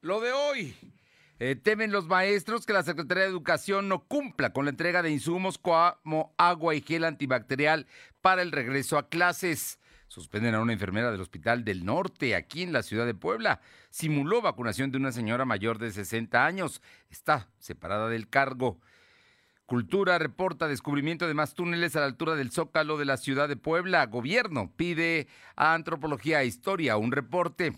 Lo de hoy. Eh, temen los maestros que la Secretaría de Educación no cumpla con la entrega de insumos como agua y gel antibacterial para el regreso a clases. Suspenden a una enfermera del Hospital del Norte, aquí en la ciudad de Puebla. Simuló vacunación de una señora mayor de 60 años. Está separada del cargo. Cultura reporta descubrimiento de más túneles a la altura del Zócalo de la ciudad de Puebla. Gobierno pide a Antropología e Historia un reporte.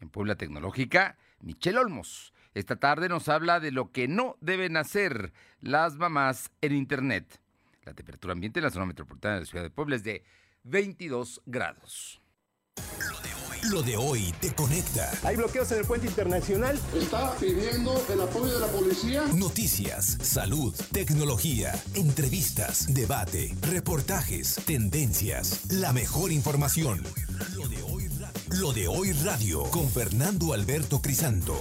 En Puebla Tecnológica, Michelle Olmos. Esta tarde nos habla de lo que no deben hacer las mamás en Internet. La temperatura ambiente en la zona metropolitana de la ciudad de Puebla es de 22 grados. Lo de hoy te conecta. Hay bloqueos en el puente internacional. Está pidiendo el apoyo de la policía. Noticias, salud, tecnología, entrevistas, debate, reportajes, tendencias, la mejor información. Lo de hoy Lo de hoy radio con Fernando Alberto Crisanto.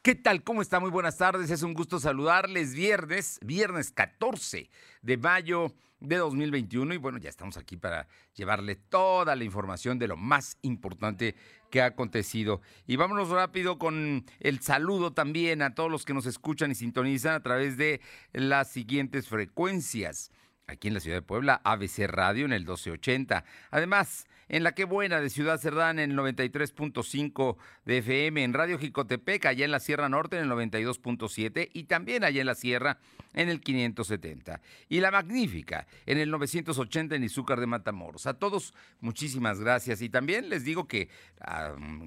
¿Qué tal? ¿Cómo está? Muy buenas tardes. Es un gusto saludarles. Viernes, viernes 14 de mayo de 2021 y bueno, ya estamos aquí para llevarle toda la información de lo más importante que ha acontecido. Y vámonos rápido con el saludo también a todos los que nos escuchan y sintonizan a través de las siguientes frecuencias. Aquí en la ciudad de Puebla, ABC Radio en el 1280. Además, en la que buena de Ciudad Cerdán en el 93.5 de FM, en Radio Jicotepec, allá en la Sierra Norte en el 92.7 y también allá en la Sierra en el 570. Y la Magnífica en el 980 en Izúcar de Matamoros. A todos, muchísimas gracias. Y también les digo que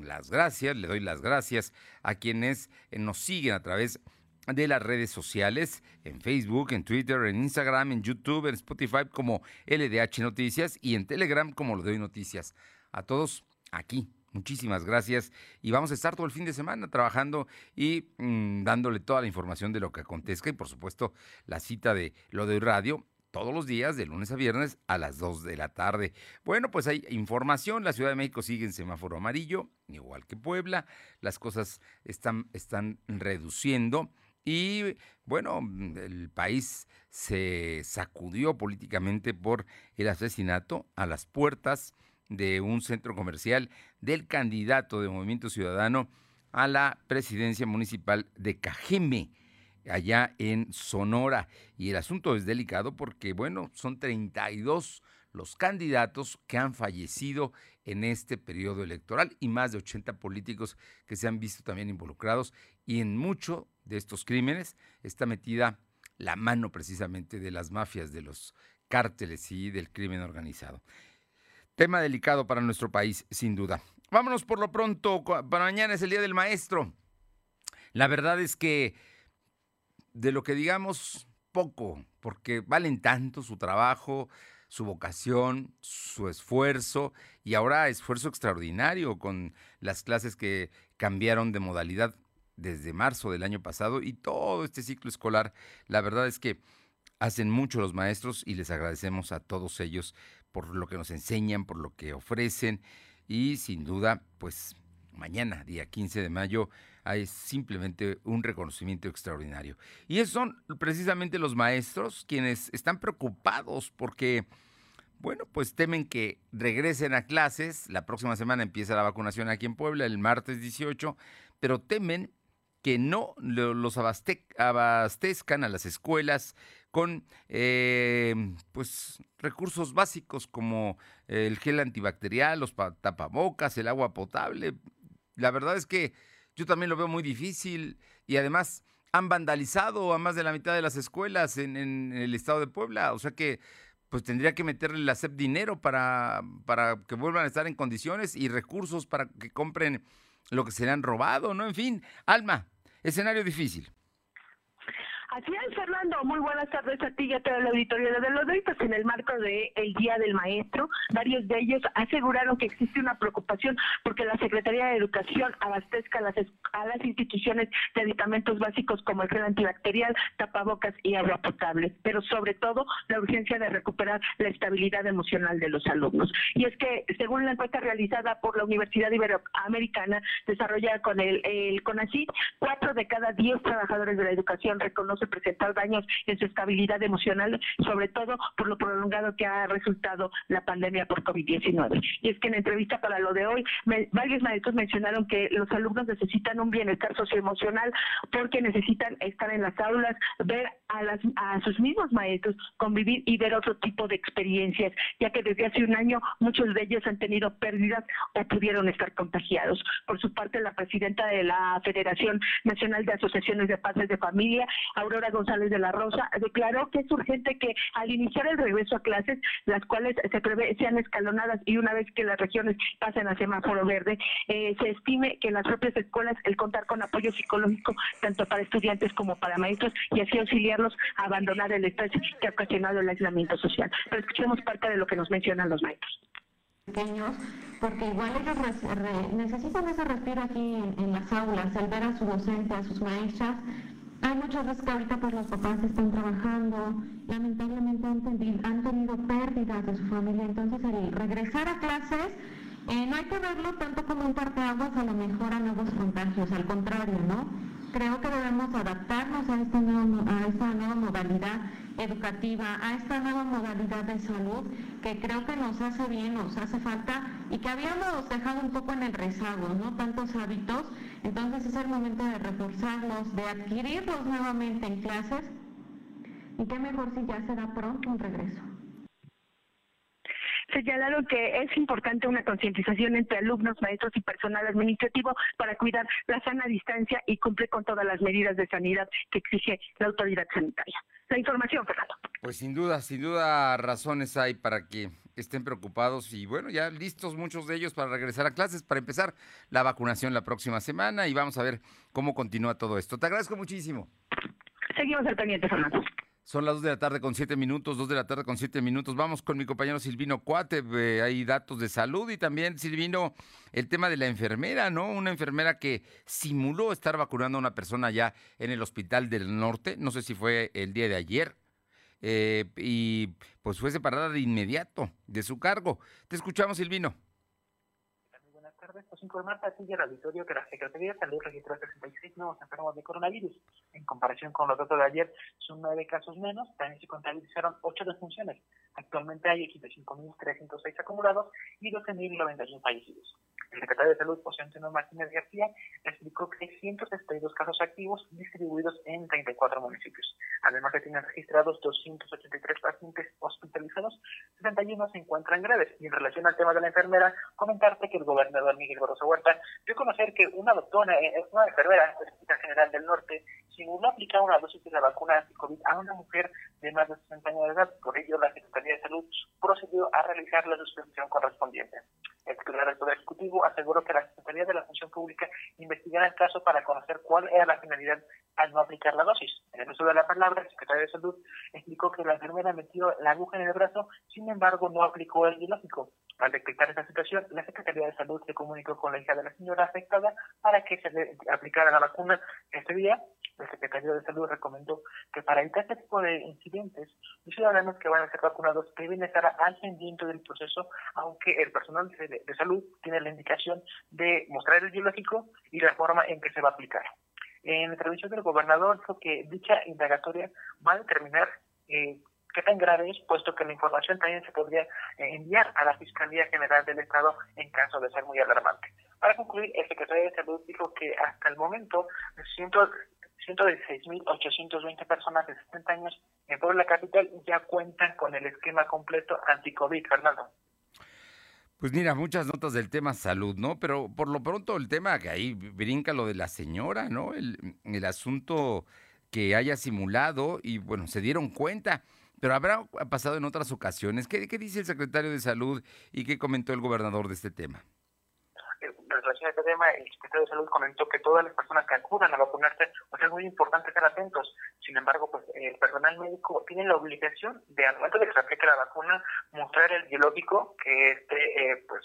las gracias, le doy las gracias a quienes nos siguen a través de de las redes sociales, en Facebook, en Twitter, en Instagram, en YouTube, en Spotify como LDH Noticias y en Telegram como Lo Doy Noticias. A todos aquí, muchísimas gracias y vamos a estar todo el fin de semana trabajando y mm, dándole toda la información de lo que acontezca y por supuesto la cita de Lo Doy Radio todos los días, de lunes a viernes, a las 2 de la tarde. Bueno, pues hay información. La Ciudad de México sigue en semáforo amarillo, igual que Puebla. Las cosas están, están reduciendo. Y bueno, mm, el país se sacudió políticamente por el asesinato a las puertas de un centro comercial del candidato de Movimiento Ciudadano a la presidencia municipal de Cajeme, allá en Sonora. Y el asunto es delicado porque, bueno, son 32 los candidatos que han fallecido en este periodo electoral y más de 80 políticos que se han visto también involucrados y en mucho de estos crímenes está metida la mano precisamente de las mafias, de los cárteles y del crimen organizado. Tema delicado para nuestro país, sin duda. Vámonos por lo pronto, para mañana es el Día del Maestro. La verdad es que de lo que digamos, poco, porque valen tanto su trabajo, su vocación, su esfuerzo y ahora esfuerzo extraordinario con las clases que cambiaron de modalidad desde marzo del año pasado y todo este ciclo escolar. La verdad es que hacen mucho los maestros y les agradecemos a todos ellos por lo que nos enseñan, por lo que ofrecen y sin duda, pues mañana, día 15 de mayo, hay simplemente un reconocimiento extraordinario. Y esos son precisamente los maestros quienes están preocupados porque, bueno, pues temen que regresen a clases. La próxima semana empieza la vacunación aquí en Puebla, el martes 18, pero temen que no los abastezcan a las escuelas con eh, pues recursos básicos como el gel antibacterial, los tapabocas, el agua potable. La verdad es que yo también lo veo muy difícil y además han vandalizado a más de la mitad de las escuelas en, el estado de Puebla, o sea que pues tendría que meterle la SEP dinero para, para que vuelvan a estar en condiciones y recursos para que compren lo que se le han robado, ¿no? En fin, Alma, escenario difícil. Así es, Fernando. Muy buenas tardes a ti y a todo el auditorio de los. Pues en el marco del el Día del Maestro, varios de ellos aseguraron que existe una preocupación porque la Secretaría de Educación abastezca a las, a las instituciones de aditamentos básicos como el gel antibacterial, tapabocas y agua potable, pero sobre todo la urgencia de recuperar la estabilidad emocional de los alumnos. Y es que, según la encuesta realizada por la Universidad Iberoamericana, desarrollada con el, el CONACYT, cuatro de cada diez trabajadores de la educación reconocen presentar daños en su estabilidad emocional, sobre todo por lo prolongado que ha resultado la pandemia por COVID-19. Y es que en entrevista para lo de hoy, varios maestros mencionaron que los alumnos necesitan un bienestar socioemocional porque necesitan estar en las aulas, ver a, a sus mismos maestros, convivir y ver otro tipo de experiencias, ya que desde hace un año muchos de ellos han tenido pérdidas o pudieron estar contagiados. Por su parte, la presidenta de la Federación Nacional de Asociaciones de Padres de Familia, Aurora González de la Rosa, declaró que es urgente que al iniciar el regreso a clases, las cuales se prevé sean escalonadas y una vez que las regiones pasen a semáforo verde, eh, se estime que en las propias escuelas el contar con apoyo psicológico tanto para estudiantes como para maestros y así auxiliarlos a abandonar el estrés que ha ocasionado el aislamiento social. Pero escuchemos parte de lo que nos mencionan los maestros pequeños, porque igual ellos necesitan ese respiro aquí en, las aulas, el ver a su docente, a sus maestras. Hay muchas veces que ahorita pues los papás están trabajando, lamentablemente han, tenido, pérdidas de su familia, entonces el regresar a clases eh, no hay que verlo tanto como un parteaguas a lo mejor a nuevos contagios, al contrario, ¿no? Creo que debemos adaptarnos a nueva, a esta nueva modalidad educativa, a esta nueva modalidad de salud que creo que nos hace bien, nos hace falta y que habíamos dejado un poco en el rezago, ¿no? Tantos hábitos, entonces es el momento de reforzarlos, de adquirirlos nuevamente en clases y qué mejor si ya será pronto un regreso señalaron que es importante una concientización entre alumnos, maestros y personal administrativo para cuidar la sana distancia y cumplir con todas las medidas de sanidad que exige la autoridad sanitaria. La información, Fernando. Pues sin duda, sin duda razones hay para que estén preocupados y bueno, ya listos muchos de ellos para regresar a clases, para empezar la vacunación la próxima semana y vamos a ver cómo continúa todo esto. Te agradezco muchísimo. Seguimos al pendiente, Fernando. Son las 2 de la tarde con 7 minutos, 2 de la tarde con 7 minutos. Vamos con mi compañero Silvino Cuate. hay datos de salud y también, Silvino, el tema de la enfermera, ¿no? Una enfermera que simuló estar vacunando a una persona ya en el hospital del norte. No sé si fue el día de ayer. Eh, y pues fue separada de inmediato de su cargo. Te escuchamos, Silvino tardes. Pues a ti y al auditorio que la Secretaría de Salud registró 66 nuevos enfermos de coronavirus. En comparación con los datos de ayer, son nueve casos menos. También se contabilizaron ocho defunciones. Actualmente hay 85.306 acumulados y 12.091 fallecidos. El secretario de Salud, José Antonio Martínez García, explicó que hay 162 casos activos distribuidos en 34 municipios. Además, se tienen registrados 283 pacientes hospitalizados, 71 se encuentran graves. Y en relación al tema de la enfermera, comentarte que el gobernador Miguel Barroso Huerta dio a conocer que una doctora, eh, una enfermera del Hospital General del Norte, simuló aplicar una dosis de la vacuna anti-COVID a una mujer de más de 60 años de edad. Por ello, la Secretaría de Salud procedió a realizar la suspensión correspondiente. El titular del Poder Ejecutivo aseguró que la Secretaría de la Función Pública investigará el caso para conocer cuál era la finalidad al no aplicar la dosis. En el uso de la palabra, el secretario de Salud explicó que la enfermera la aguja en el brazo, sin embargo, no aplicó el biológico. Al detectar esta situación, la Secretaría de Salud se comunicó con la hija de la señora afectada para que se le aplicara la vacuna este día. El secretario de Salud recomendó que para evitar este tipo de incidentes, los ciudadanos que van a ser vacunados deben estar al pendiente del proceso, aunque el personal de, de salud tiene la indicación de mostrar el biológico y la forma en que se va a aplicar. En la entrevista del gobernador dijo que dicha indagatoria va a determinar eh, tan grave es, puesto que la información también se podría eh, enviar a la Fiscalía General del Estado en caso de ser muy alarmante. Para concluir, el secretario de Salud dijo que hasta el momento 116.820 personas de 70 años en Puebla Capital ya cuentan con el esquema completo anti-COVID, Fernando. Pues mira, muchas notas del tema salud, ¿no? Pero por lo pronto el tema que ahí brinca lo de la señora, ¿no? El, el asunto que haya simulado y bueno, se dieron cuenta. Pero habrá pasado en otras ocasiones. ¿Qué, ¿Qué, dice el secretario de Salud y qué comentó el gobernador de este tema? En relación a este tema, el secretario de Salud comentó que todas las personas que acudan a vacunarse, pues es muy importante estar atentos. Sin embargo, pues el personal médico tiene la obligación de, al momento de que se aplique la vacuna, mostrar el biológico que esté, eh, pues,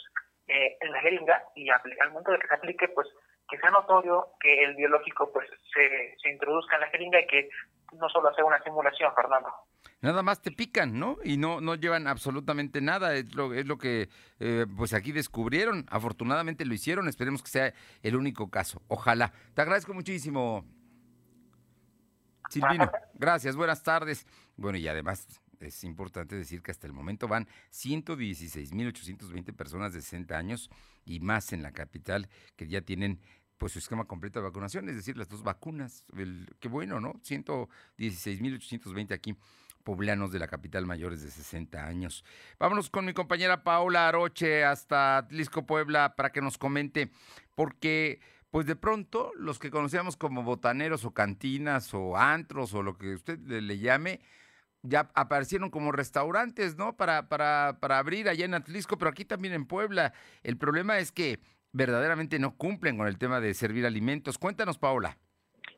eh, en la jeringa y al momento de que se aplique, pues que sea notorio que el biológico pues se, se introduzca en la jeringa y que no solo sea una simulación, Fernando nada más te pican, ¿no? Y no, no llevan absolutamente nada, es lo, es lo que eh, pues aquí descubrieron, afortunadamente lo hicieron, esperemos que sea el único caso, ojalá. Te agradezco muchísimo. Silvino, gracias, buenas tardes. Bueno, y además es importante decir que hasta el momento van 116.820 personas de 60 años y más en la capital que ya tienen pues su esquema completo de vacunación, es decir, las dos vacunas. Qué bueno, ¿no? 116.820 aquí poblanos de la capital mayores de 60 años. Vámonos con mi compañera Paola Aroche hasta Atlisco, Puebla, para que nos comente, porque pues de pronto los que conocíamos como botaneros o cantinas o antros o lo que usted le, llame, ya aparecieron como restaurantes, ¿no? Para, para, para abrir allá en Atlisco, pero aquí también en Puebla. El problema es que verdaderamente no cumplen con el tema de servir alimentos. Cuéntanos, Paola.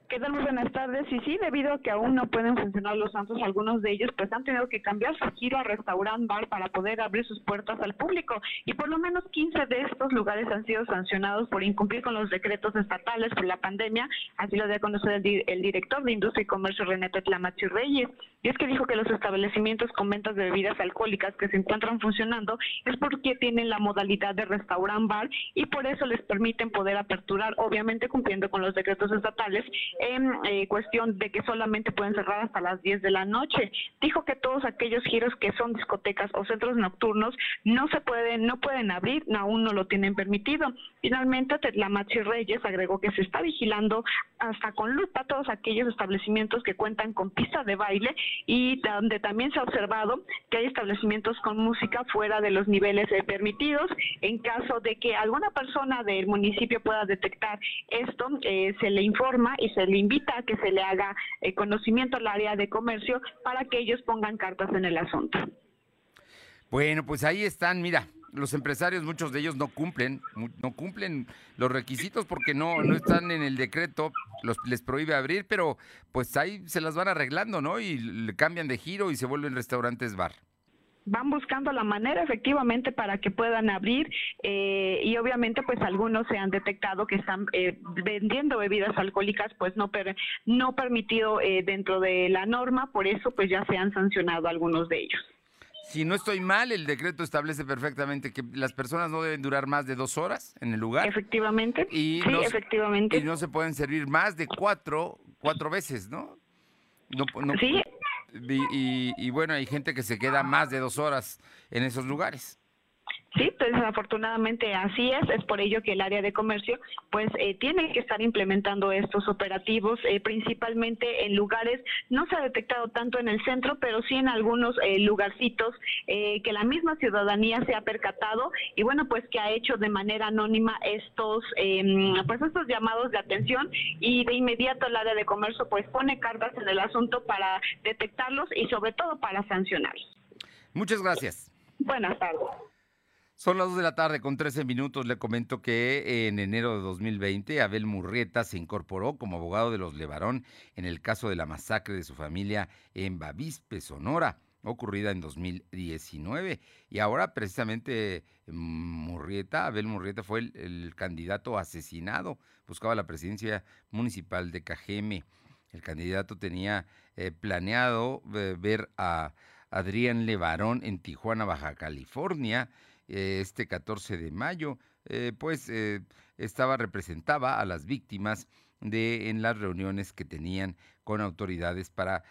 ¿Qué tal? Muy buenas tardes. Y sí, debido a que aún no pueden funcionar los santos, algunos de ellos pues han tenido que cambiar su giro a restaurant bar para poder abrir sus puertas al público. Y por lo menos 15 de estos lugares han sido sancionados por incumplir con los decretos estatales por la pandemia. Así lo dio a conocer el, director de Industria y Comercio, René Tetlamachi Reyes. Y es que dijo que los establecimientos con ventas de bebidas alcohólicas que se encuentran funcionando es porque tienen la modalidad de restaurant bar y por eso les permiten poder aperturar, obviamente cumpliendo con los decretos estatales en eh, cuestión de que solamente pueden cerrar hasta las 10 de la noche. Dijo que todos aquellos giros que son discotecas o centros nocturnos no se pueden, no pueden abrir, aún no lo tienen permitido. Finalmente, Tetlamachi Reyes agregó que se está vigilando hasta con lupa todos aquellos establecimientos que cuentan con pista de baile y donde también se ha observado que hay establecimientos con música fuera de los niveles eh, permitidos. En caso de que alguna persona del municipio pueda detectar esto, eh, se le informa y se le invita a que se le haga eh, conocimiento al área de comercio para que ellos pongan cartas en el asunto. Bueno, pues ahí están, mira, los empresarios, muchos de ellos no cumplen, no cumplen los requisitos porque no, no están en el decreto, los, les prohíbe abrir, pero pues ahí se las van arreglando, ¿no? Y le cambian de giro y se vuelven restaurantes bar van buscando la manera efectivamente para que puedan abrir eh, y obviamente pues algunos se han detectado que están eh, vendiendo bebidas alcohólicas pues no no permitido eh, dentro de la norma por eso pues ya se han sancionado algunos de ellos si no estoy mal, el decreto establece perfectamente que las personas no deben durar más de dos horas en el lugar. Efectivamente. Y sí, no, efectivamente. Y no se pueden servir más de cuatro, cuatro veces, ¿no? no, sí. Y, y, bueno, hay gente que se queda más de dos horas en esos lugares. Sí, pues desafortunadamente así es, es por ello que el área de comercio pues eh, tiene que estar implementando estos operativos eh, principalmente en lugares, no se ha detectado tanto en el centro, pero sí en algunos eh, lugarcitos que la misma ciudadanía se ha percatado y bueno pues que ha hecho de manera anónima estos em, pues estos llamados de atención y de inmediato el área de comercio pues pone cartas en el asunto para detectarlos y sobre todo para sancionarlos. Muchas gracias. Buenas tardes. Son las 2 de la tarde con 13 minutos. Le comento que en enero de 2020 Abel Murrieta se incorporó como abogado de los Levarón en el caso de la masacre de su familia en Bavispe, Sonora, ocurrida en 2019. Y ahora precisamente Murrieta, Abel Murrieta fue el, candidato asesinado. Buscaba la presidencia municipal de Cajeme. El candidato tenía eh, planeado eh, ver a Adrián Levarón en Tijuana, Baja California este 14 de mayo, eh, pues eh, estaba, representaba a las víctimas de, en las reuniones que tenían con autoridades para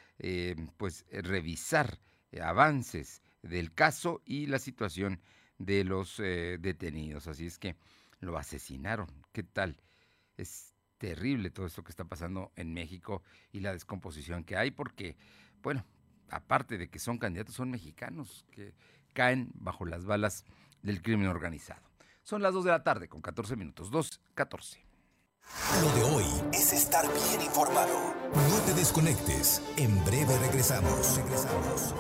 pues revisar avances del caso y la situación de los detenidos. Así es que lo asesinaron. ¿Qué tal? Es terrible todo esto que está pasando en México y la descomposición que hay porque, bueno, aparte de que son candidatos, son mexicanos que caen bajo las balas del crimen organizado. Son las 2 de la tarde con 14 minutos. 2.14. Lo de hoy es estar bien informado. No te desconectes. En breve regresamos. Regresamos.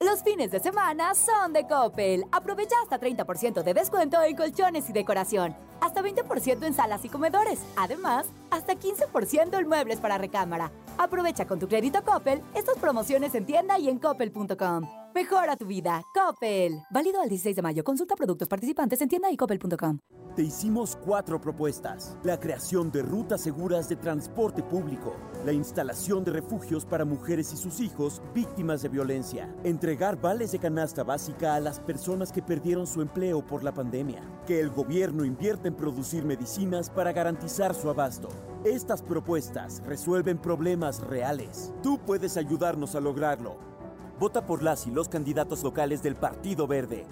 Los fines de semana son de Coppel. Aprovecha hasta 30% de descuento en colchones y decoración. Hasta 20% en salas y comedores. Además, hasta 15% en muebles para recámara. Aprovecha con tu crédito Coppel estas promociones en tienda y en coppel.com. Mejora tu vida. Coppel. Válido al 16 de mayo. Consulta productos participantes en tienda y coppel.com. Te hicimos cuatro propuestas. La creación de rutas seguras de transporte público. La instalación de refugios para mujeres y sus hijos víctimas de violencia. Entregar vales de canasta básica a las personas que perdieron su empleo por la pandemia. Que el gobierno invierta en producir medicinas para garantizar su abasto. Estas propuestas resuelven problemas reales. Tú puedes ayudarnos a lograrlo. Vota por las y los candidatos locales del Partido Verde.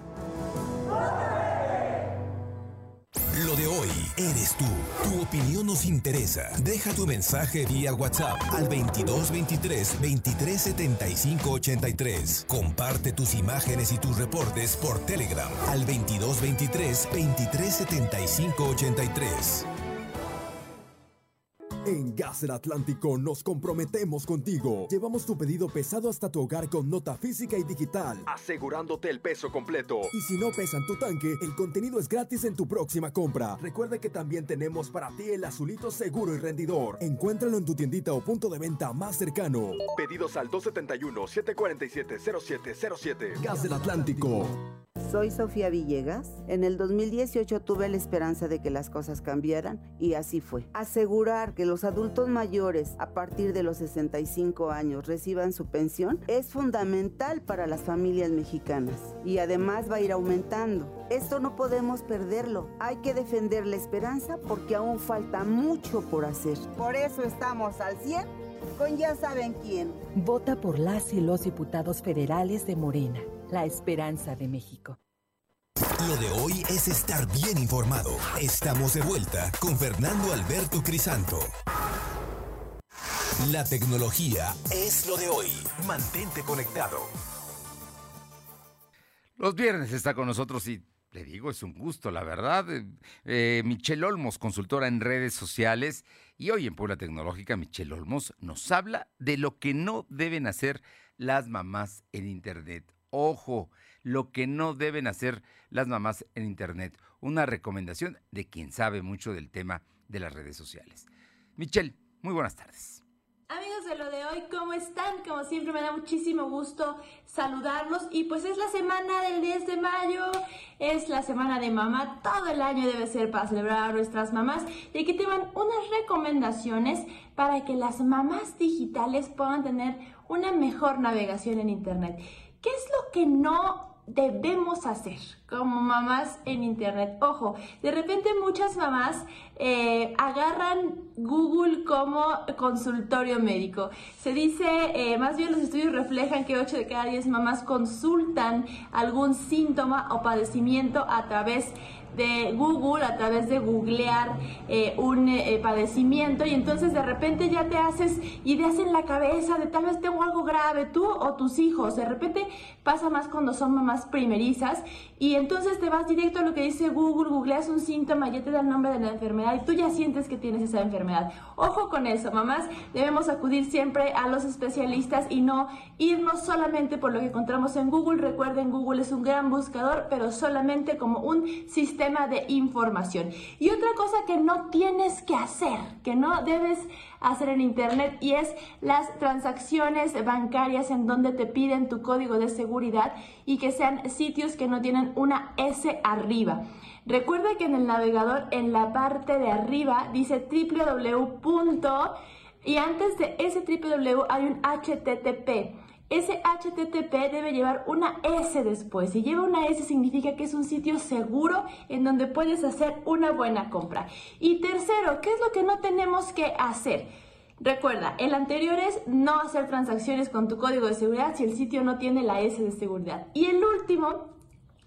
Lo de hoy eres tú. Tu opinión nos interesa. Deja tu mensaje vía WhatsApp al 2223 2375 83. Comparte tus imágenes y tus reportes por Telegram al 2223 2375 83. En Gas del Atlántico nos comprometemos contigo. Llevamos tu pedido pesado hasta tu hogar con nota física y digital, asegurándote el peso completo. Y si no pesan tu tanque, el contenido es gratis en tu próxima compra. Recuerda que también tenemos para ti el azulito seguro y rendidor. Encuéntralo en tu tiendita o punto de venta más cercano. Pedidos al 271-747-0707. Gas del Atlántico. Soy Sofía Villegas. En el 2018 tuve la esperanza de que las cosas cambiaran y así fue. Asegurar que los adultos mayores a partir de los 65 años reciban su pensión es fundamental para las familias mexicanas y además va a ir aumentando. Esto no podemos perderlo. Hay que defender la esperanza porque aún falta mucho por hacer. Por eso estamos al 100 con ya saben quién. Vota por las y los diputados federales de Morena la esperanza de México. Lo de hoy es estar bien informado. Estamos de vuelta con Fernando Alberto Crisanto. La tecnología es lo de hoy. Mantente conectado. Los viernes está con nosotros y le digo, es un gusto, la verdad. Eh, Michelle Olmos, consultora en redes sociales. Y hoy en Puebla Tecnológica, Michelle Olmos nos habla de lo que no deben hacer las mamás en Internet. Ojo, lo que no deben hacer las mamás en Internet. Una recomendación de quien sabe mucho del tema de las redes sociales. Michelle, muy buenas tardes. Amigos de lo de hoy, ¿cómo están? Como siempre me da muchísimo gusto saludarlos y pues es la semana del 10 de mayo, es la semana de mamá, todo el año debe ser para celebrar a nuestras mamás y aquí te van unas recomendaciones para que las mamás digitales puedan tener una mejor navegación en internet. ¿Qué es lo que no debemos hacer como mamás en internet? Ojo, de repente muchas mamás eh, agarran Google como consultorio médico. Se dice, eh, más bien los estudios reflejan que 8 de cada 10 mamás consultan algún síntoma o padecimiento a través de Google a través de googlear eh, un eh, padecimiento y entonces de repente ya te haces ideas en la cabeza de tal vez tengo algo grave tú o tus hijos. De repente pasa más cuando son mamás primerizas y entonces te vas directo a lo que dice Google, googleas un síntoma, ya te da el nombre de la enfermedad y tú ya sientes que tienes esa enfermedad. Ojo con eso, mamás, debemos acudir siempre a los especialistas y no irnos solamente por lo que encontramos en Google. Recuerden, Google es un gran buscador, pero solamente como un sistema de información. Y otra cosa que no tienes que hacer, que no debes hacer en Internet, y es las transacciones bancarias en donde te piden tu código de seguridad y que sean sitios que no tienen una S arriba. Recuerda que en el navegador, en la parte de arriba, dice www. Y antes de ese www hay un HTTP. Ese HTTP debe llevar una S después. Si lleva una S significa que es un sitio seguro en donde puedes hacer una buena compra. Y tercero, ¿qué es lo que no tenemos que hacer? Recuerda, el anterior es no hacer transacciones con tu código de seguridad si el sitio no tiene la S de seguridad. Y el último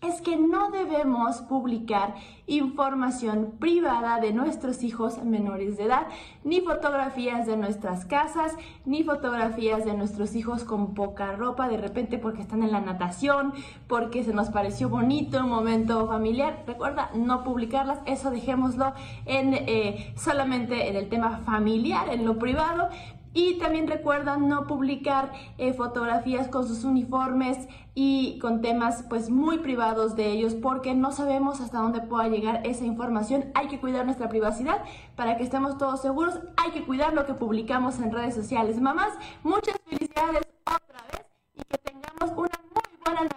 es que no debemos publicar información privada de nuestros hijos menores de edad, ni fotografías de nuestras casas, ni fotografías de nuestros hijos con poca ropa, de repente porque están en la natación, porque se nos pareció bonito un momento familiar. Recuerda, no publicarlas, eso dejémoslo en eh, solamente en el tema familiar, en lo privado, y también recuerda no publicar eh, fotografías con sus uniformes y con temas pues muy privados de ellos porque no sabemos hasta dónde pueda llegar esa información. Hay que cuidar nuestra privacidad para que estemos todos seguros. Hay que cuidar lo que publicamos en redes sociales. Mamás, muchas felicidades otra vez y que tengamos una muy buena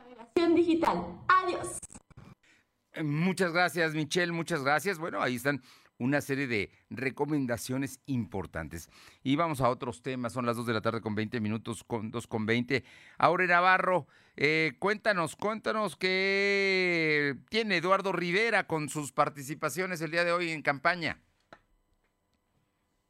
digital. Adiós. Muchas gracias, Michelle, muchas gracias. Bueno, ahí están una serie de recomendaciones importantes. Y vamos a otros temas, son las 2 de la tarde con 20 minutos, con 2 con 20. Aure Navarro, eh, cuéntanos, cuéntanos qué tiene Eduardo Rivera con sus participaciones el día de hoy en campaña.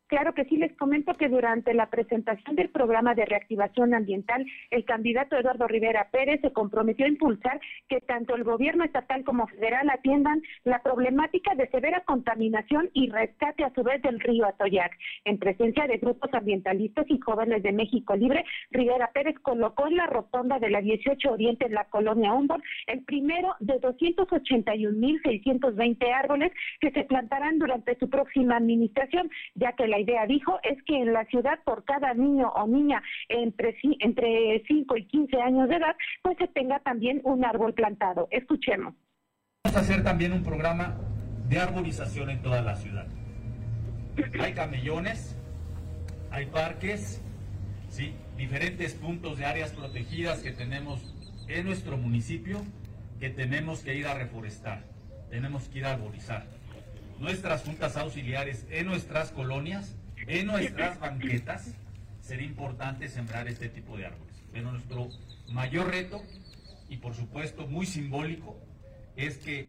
Claro que sí, les comento que durante la presentación del programa de reactivación ambiental, el candidato Eduardo Rivera Pérez se comprometió a impulsar que tanto el gobierno estatal como federal atiendan la problemática de severa contaminación y rescate a su vez del río Atoyac. En presencia de grupos ambientalistas y jóvenes de México Libre, Rivera Pérez colocó en la rotonda de la 18 Oriente en la colonia Humboldt el primero de 281.620 árboles que se plantarán durante su próxima administración, ya que la idea, dijo, es que en la ciudad por cada niño o niña entre, entre 5 y 15 años de edad, pues se tenga también un árbol plantado. Escuchemos. Vamos a hacer también un programa de arborización en toda la ciudad. Hay camellones, hay parques, ¿sí? diferentes puntos de áreas protegidas que tenemos en nuestro municipio que tenemos que ir a reforestar, tenemos que ir a arborizar nuestras juntas auxiliares en nuestras colonias, en nuestras banquetas, sería importante sembrar este tipo de árboles. Pero nuestro mayor reto, y por supuesto muy simbólico, es que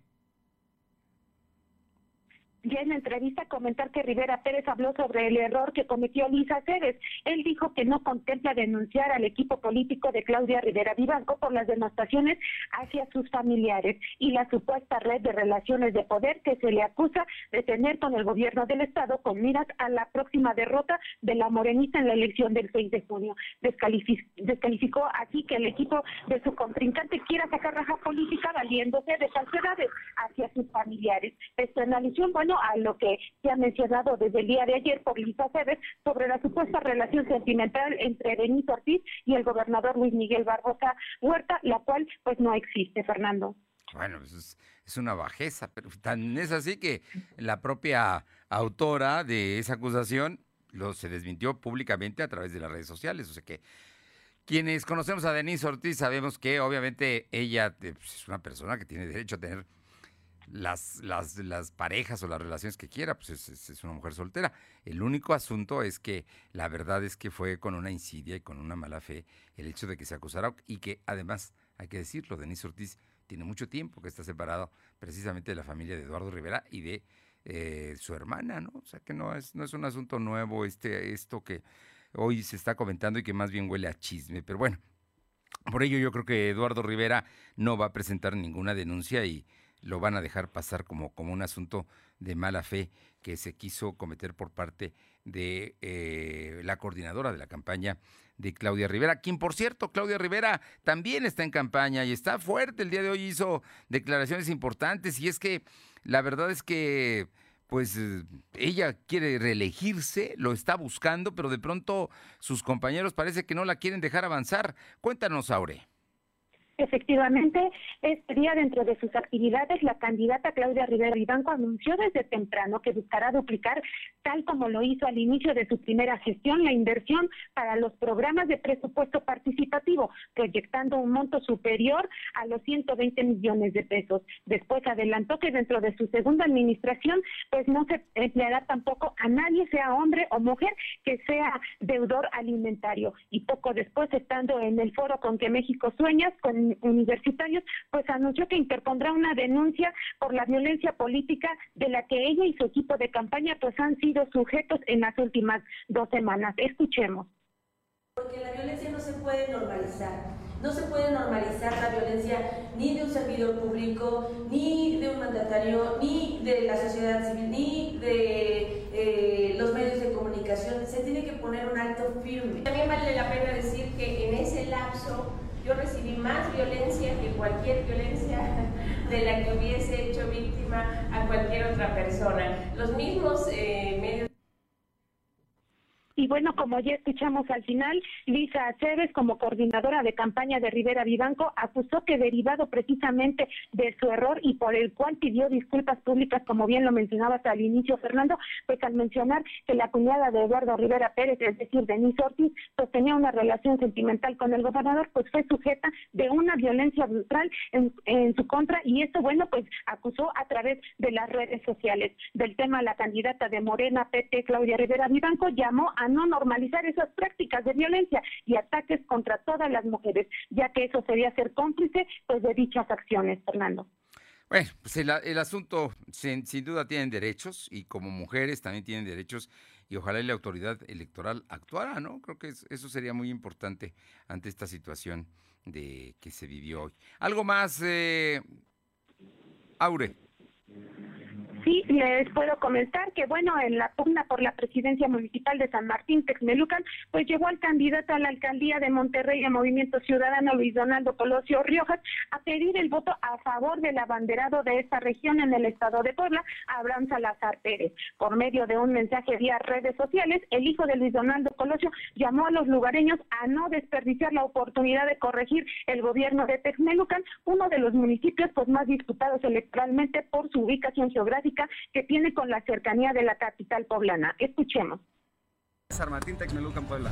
ya en la entrevista comentar que Rivera Pérez habló sobre el error que cometió Lisa Cérez. Él dijo que no contempla denunciar al equipo político de Claudia Rivera Vivanco por las demostraciones hacia sus familiares y la supuesta red de relaciones de poder que se le acusa de tener con el gobierno del Estado con miras a la próxima derrota de la morenista en la elección del 6 de junio. descalificó así que el equipo de su contrincante quiera sacar raja política valiéndose de falsedades hacia sus familiares. Esto analizó, bueno, a lo que se ha mencionado desde el día de ayer por Lisa Cebes sobre la supuesta relación sentimental entre Benito Ortiz y el gobernador Luis Miguel Barbosa Huerta, la cual pues no existe, Fernando. Bueno, pues es, es una bajeza, pero tan es así que la propia autora de esa acusación lo se desmintió públicamente a través de las redes sociales, o sea que quienes conocemos a Denise Ortiz sabemos que obviamente ella eh, pues, es una persona que tiene derecho a tener las, las, parejas o las relaciones que quiera, pues es, una mujer soltera. El único asunto es que la verdad es que fue con una insidia y con una mala fe el hecho de que se acusara y que además, hay que decirlo, Denise Ortiz tiene mucho tiempo que está separado precisamente de la familia de Eduardo Rivera y de eh, su hermana, ¿no? O sea que no es, no es un asunto nuevo este, esto que hoy se está comentando y que más bien huele a chisme. Pero bueno, por ello yo creo que Eduardo Rivera no va a presentar ninguna denuncia y lo van a dejar pasar como, como un asunto de mala fe que se quiso cometer por parte de eh, la coordinadora de la campaña de Claudia Rivera, quien por cierto, Claudia Rivera también está en campaña y está fuerte, el día de hoy hizo declaraciones importantes y es que la verdad es que pues eh, ella quiere reelegirse, lo está buscando, pero de pronto sus compañeros parece que no la quieren dejar avanzar. Cuéntanos, Aure. Efectivamente, este día dentro de sus actividades, la candidata Claudia Rivera Vivanco anunció desde temprano que buscará duplicar, tal como lo hizo al inicio de su primera gestión, la inversión para los programas de presupuesto participativo, proyectando un monto superior a los 120 millones de pesos. Después adelantó que dentro de su segunda administración, pues no se empleará tampoco a nadie, sea hombre o mujer, que sea deudor alimentario. Y poco después, estando en el foro con que México sueñas, con universitarios, pues anunció que interpondrá una denuncia por la violencia política de la que ella y su equipo de campaña pues han sido sujetos en las últimas dos semanas. Escuchemos. Porque la violencia no se puede normalizar. No se puede normalizar la violencia ni de un servidor público, ni de un mandatario, ni de la sociedad civil, ni de eh, los medios de comunicación. Se tiene que poner un alto firme. También vale la pena decir que en ese lapso yo recibí más violencia que cualquier violencia de la que hubiese hecho víctima a cualquier otra persona. Los mismos eh, medios Y bueno, como ya escuchamos al final, Lisa Aceves, como coordinadora de campaña de Rivera Vivanco, acusó que derivado precisamente de su error y por el cual pidió disculpas públicas, como bien lo mencionabas al inicio, Fernando, pues al mencionar que la cuñada de Eduardo Rivera Pérez, es decir, Denise Ortiz, pues tenía una relación sentimental con el gobernador, pues fue sujeta de una violencia brutal en, en su contra y esto, bueno, pues acusó a través de las redes sociales. Del tema, la candidata de Morena, PT, Claudia Rivera Vivanco, llamó a no normalizar esas prácticas de violencia y ataques contra todas las mujeres, ya que eso sería ser cómplice pues de dichas acciones, Fernando. Bueno, pues el, asunto sin, duda tienen derechos y como mujeres también tienen derechos y ojalá la autoridad electoral actuara, ¿no? Creo que eso sería muy importante ante esta situación de que se vivió hoy. Algo más, eh, Aure. Sí, les puedo comentar que, bueno, en la pugna por la presidencia municipal de San Martín, Texmelucan, pues llegó al candidato a la alcaldía de Monterrey a Movimiento Ciudadano, Luis Donaldo Colosio Riojas, a pedir el voto a favor del abanderado de esta región en el estado de Puebla, Abraham Salazar Pérez. Por medio de un mensaje vía redes sociales, el hijo de Luis Donaldo Colosio llamó a los lugareños a no desperdiciar la oportunidad de corregir el gobierno de Texmelucan, uno de los municipios pues más disputados electoralmente por su ubicación geográfica que tiene con la cercanía de la capital poblana. Escuchemos. San Martín Puebla.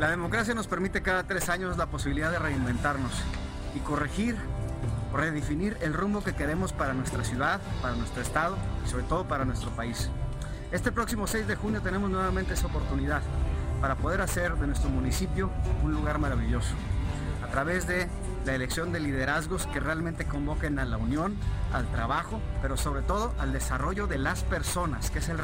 La democracia nos permite cada tres años la posibilidad de reinventarnos y corregir redefinir el rumbo que queremos para nuestra ciudad, para nuestro estado y sobre todo para nuestro país. Este próximo 6 de junio tenemos nuevamente esa oportunidad para poder hacer de nuestro municipio un lugar maravilloso a través de la elección de liderazgos que realmente convoquen a la unión, al trabajo, pero sobre todo al desarrollo de las personas, que es el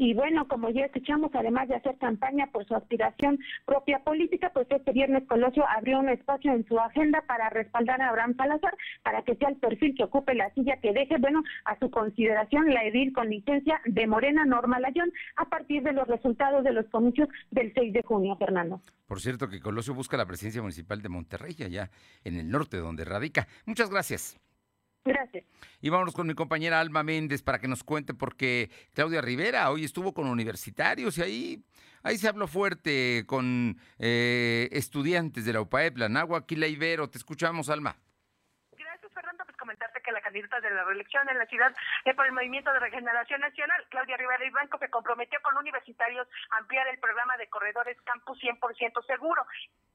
y bueno, como ya escuchamos, además de hacer campaña por su aspiración propia política, pues este viernes Colosio abrió un espacio en su agenda para respaldar a Abraham Salazar, para que sea el perfil que ocupe la silla que deje, bueno, a su consideración la edil con licencia de Morena Norma Layón a partir de los resultados de los comicios del 6 de junio, Fernando. Por cierto, que Colosio busca la presidencia municipal de Monterrey, allá en el norte donde radica. Muchas gracias. Gracias. Y vámonos con mi compañera Alma Méndez para que nos cuente, porque Claudia Rivera hoy estuvo con universitarios y ahí, ahí se habló fuerte con eh, estudiantes de la UPAEP, la Nahua, Ibero. Te escuchamos, Alma comentarte que la candidata de la reelección en la ciudad es por el Movimiento de Regeneración Nacional, Claudia Rivera y Banco, se comprometió con universitarios a ampliar el programa de corredores Campus 100% seguro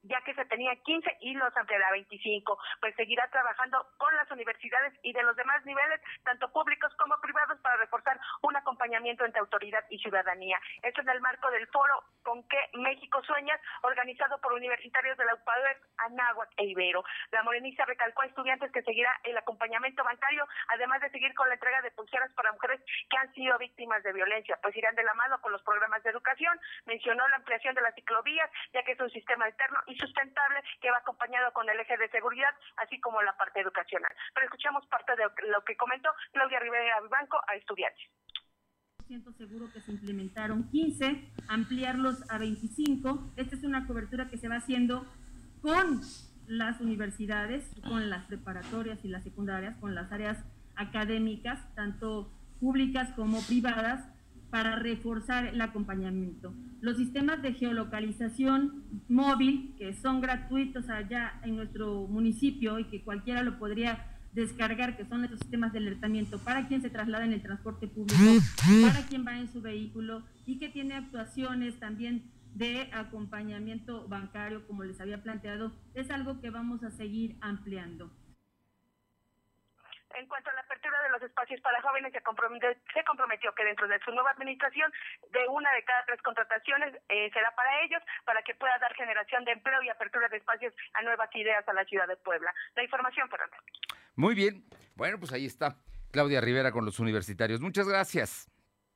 ya que se tenía 15 y los ampliará a 25. Pues seguirá trabajando con las universidades y de los demás niveles, tanto públicos como privados, para reforzar un acompañamiento entre autoridad y ciudadanía. Esto en el marco del foro Con qué México Sueñas, organizado por universitarios de la UPADUES, Anáhuac e Ibero. La morenista recalcó a estudiantes que seguirá el acompañamiento bancario, además de seguir con la entrega de pulseras para mujeres que han sido víctimas de violencia, pues irán de la mano con los programas de educación. Mencionó la ampliación de las ciclovías, ya que es un sistema alterno sustentable que va acompañado con el eje de seguridad, así como la parte educacional. Pero escuchamos parte de lo que comentó Claudia Rivera Banco a estudiantes seguro que se implementaron 15, ampliarlos a 25. Esta es una cobertura que se va haciendo con las universidades, con las preparatorias y las secundarias, con las áreas académicas, tanto públicas como privadas, para reforzar el acompañamiento. Los sistemas de geolocalización móvil, que son gratuitos allá en nuestro municipio y que cualquiera lo podría descargar, que son estos sistemas de alertamiento para quien se traslada en el transporte público, para quien va en su vehículo y que tiene actuaciones también de acompañamiento bancario, como les había planteado, es algo que vamos a seguir ampliando. En cuanto a la apertura de los espacios para jóvenes, se comprometió, se comprometió que dentro de su nueva administración, de una de cada tres contrataciones eh, será para ellos, para que pueda dar generación de empleo y apertura de espacios a nuevas ideas a la ciudad de Puebla. La información, Fernando. Muy bien. Bueno, pues ahí está Claudia Rivera con los universitarios. Muchas gracias.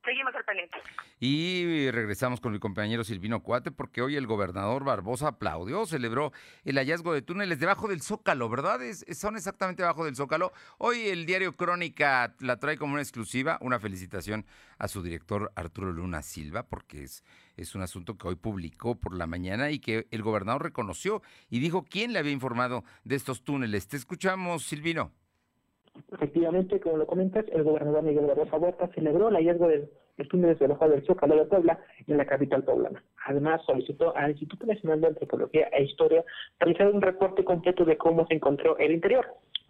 Seguimos al pendiente. Y regresamos con mi compañero Silvino Cuate, porque hoy el gobernador Barbosa aplaudió, celebró el hallazgo de túneles debajo del Zócalo, ¿verdad? son exactamente debajo del Zócalo. Hoy el diario Crónica la trae como una exclusiva. Una felicitación a su director Arturo Luna Silva, porque es, es un asunto que hoy publicó por la mañana y que el gobernador reconoció y dijo quién le había informado de estos túneles. Te escuchamos, Silvino. Efectivamente, como lo comentas, el gobernador Miguel Barbosa Huerta celebró el hallazgo de el túnel de debajo del Zócalo de Puebla en la capital poblana. Además, solicitó al Instituto Nacional de Antropología e Historia realizar un reporte completo de cómo se encontró el interior.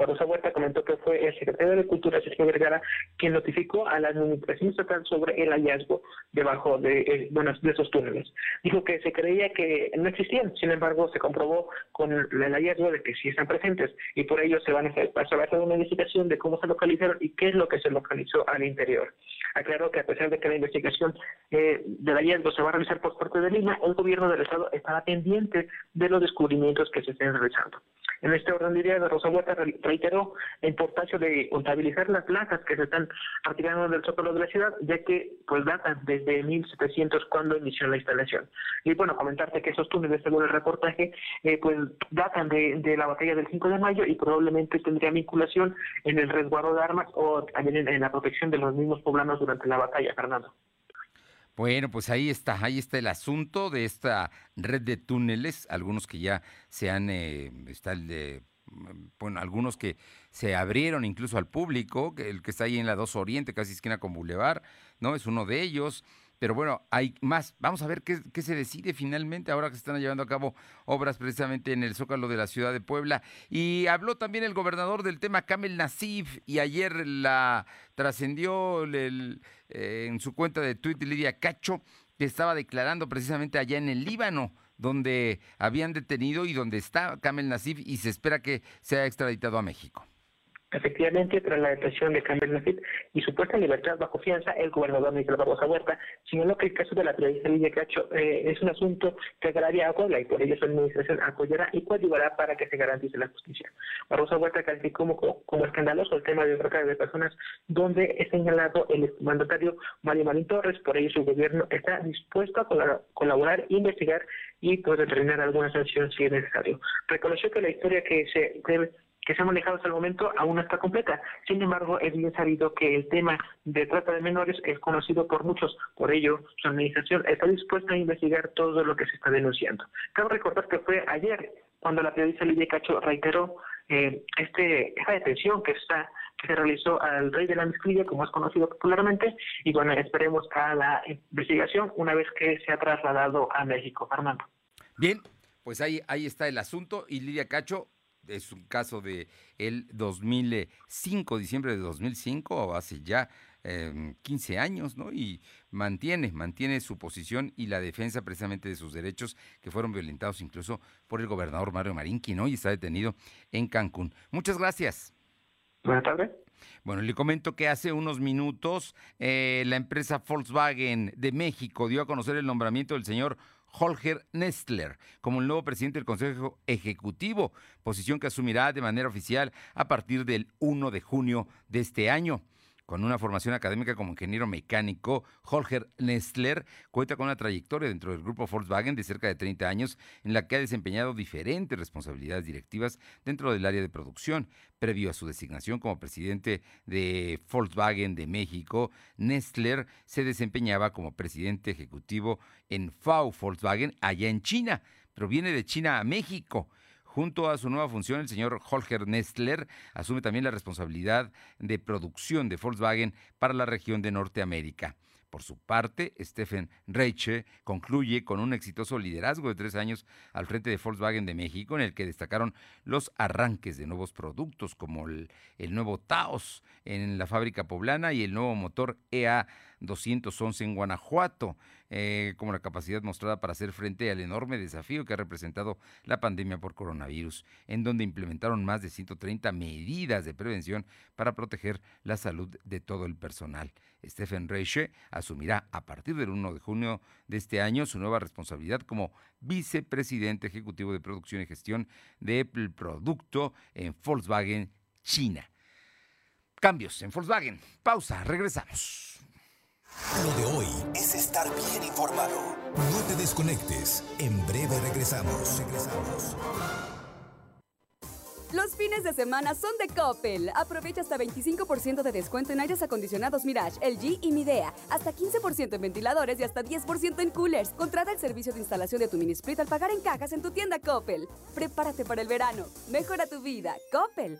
Rosa Huerta comentó que fue el secretario de Cultura, Sergio Vergara, quien notificó a la administración estatal sobre el hallazgo debajo de, eh, de esos túneles. Dijo que se creía que no existían, sin embargo, se comprobó con el hallazgo de que sí están presentes y por ello se van a hacer, va a hacer una investigación de cómo se localizaron y qué es lo que se localizó al interior. Aclaró que a pesar de que la investigación eh, del hallazgo se va a realizar por parte de Lima, el gobierno del Estado estará pendiente de los descubrimientos que se estén realizando. En este orden de ideas, Rosa Huerta reiteró la importancia de contabilizar las plazas que se están retirando del zócalo de la ciudad, ya que pues datan desde 1700 cuando inició la instalación. Y bueno, comentarte que esos túneles, según el reportaje, eh, pues datan de, la batalla del 5 de mayo y probablemente tendría vinculación en el resguardo de armas o también en la protección de los mismos poblanos durante la batalla, Fernando. Bueno, pues ahí está, ahí está el asunto de esta red de túneles, algunos que ya se han, eh, de, bueno, algunos que se abrieron incluso al público, el que está ahí en la 2 Oriente, casi esquina con Boulevard, ¿no? Es uno de ellos. Pero bueno, hay más. Vamos a ver qué, se decide finalmente ahora que se están llevando a cabo obras precisamente en el Zócalo de la ciudad de Puebla. Y habló también el gobernador del tema, Kamel Nasif, y ayer la trascendió eh, en su cuenta de Twitter Lidia Cacho, que estaba declarando precisamente allá en el Líbano donde habían detenido y donde está Kamel Nasif y se espera que sea extraditado a México. Efectivamente, tras la detención de Campbell Nafit y supuesta libertad bajo fianza, el gobernador Miguel Barbosa Huerta señaló que el caso de la periodista Lidia Cacho eh, es un asunto que agravaría a Puebla y por ello su administración apoyará y coadyuvará para que se garantice la justicia. Barbosa Huerta calificó como, como, escandaloso el tema de trata de personas donde es señalado el mandatario Mario Marín Torres, por ello su gobierno está dispuesto a colaborar, investigar y poder determinar alguna sanción si es necesario. Reconoció que la historia que se debe que se ha manejado hasta el momento aún no está completa. Sin embargo, es bien sabido que el tema de trata de menores es conocido por muchos. Por ello, su administración está dispuesta a investigar todo lo que se está denunciando. Cabe recordar que fue ayer cuando la periodista Lidia Cacho reiteró eh, este, esta detención que está que se realizó al rey de la mezclilla, como es conocido popularmente, y bueno, esperemos a la investigación una vez que se ha trasladado a México. Fernando. Bien, pues ahí, ahí está el asunto y Lidia Cacho es un caso de el 2005, diciembre de 2005, hace ya 15 em, años, ¿no? Y mantiene, mantiene su posición y la defensa precisamente de sus derechos que fueron violentados incluso por el gobernador Mario Marín, quien hoy está detenido en Cancún. Muchas gracias. Buenas tardes. Bueno, le comento que hace unos minutos eh, la empresa Volkswagen de México dio a conocer el nombramiento del señor Holger Nestler como el nuevo presidente del Consejo Ejecutivo, posición que asumirá de manera oficial a partir del 1 de junio de este año. Con una formación académica como ingeniero mecánico, Holger Nestler cuenta con una trayectoria dentro del grupo Volkswagen de cerca de 30 años en la que ha desempeñado diferentes responsabilidades directivas dentro del área de producción. Previo a su designación como presidente de Volkswagen de México, Nestler se desempeñaba como presidente ejecutivo en FAU Volkswagen allá en China, pero viene de China a México. Junto a su nueva función, el señor Holger Nestler asume también la responsabilidad de producción de Volkswagen para la región de Norteamérica. Por su parte, Stephen Reiche concluye con un exitoso liderazgo de tres años al frente de Volkswagen de México, en el que destacaron los arranques de nuevos productos como el, el nuevo Taos en la fábrica poblana y el nuevo motor EA 211 en Guanajuato, eh, como la capacidad mostrada para hacer frente al enorme desafío que ha representado la pandemia por coronavirus, en donde implementaron más de 130 medidas de prevención para proteger la salud de todo el personal. Stephen Reiche asumirá a partir del 1 de junio de este año su nueva responsabilidad como vicepresidente ejecutivo de producción y gestión del producto en Volkswagen China. Cambios en Volkswagen. Pausa, regresamos. Lo de hoy es estar bien informado. No te desconectes. En breve regresamos. Regresamos. Los fines de semana son de Coppel. Aprovecha hasta 25% de descuento en aires acondicionados Mirage, LG y Midea. Hasta 15% en ventiladores y hasta 10% en coolers. Contrata el servicio de instalación de tu mini split al pagar en cajas en tu tienda Coppel. Prepárate para el verano. Mejora tu vida. Coppel.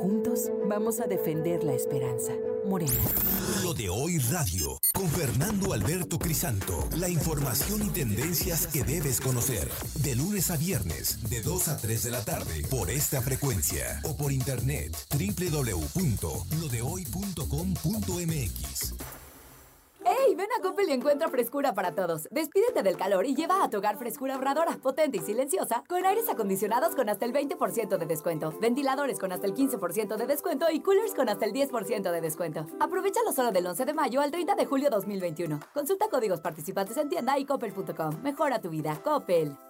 Juntos vamos a defender la esperanza. Morena. Lo de hoy radio, con Fernando Alberto Crisanto. La información y tendencias que debes conocer. De lunes a viernes, de 2 a 3 de la tarde, por esta frecuencia. O por internet, www.lodehoy.com.mx. ¡Hey! Ven a Coppel y encuentra frescura para todos. Despídete del calor y lleva a tu hogar frescura ahorradora, potente y silenciosa, con aires acondicionados con hasta el 20% de descuento, ventiladores con hasta el 15% de descuento y coolers con hasta el 10% de descuento. Aprovechalo solo del 11 de mayo al 30 de julio 2021. Consulta códigos participantes en tienda y coppel.com. Mejora tu vida. Coppel.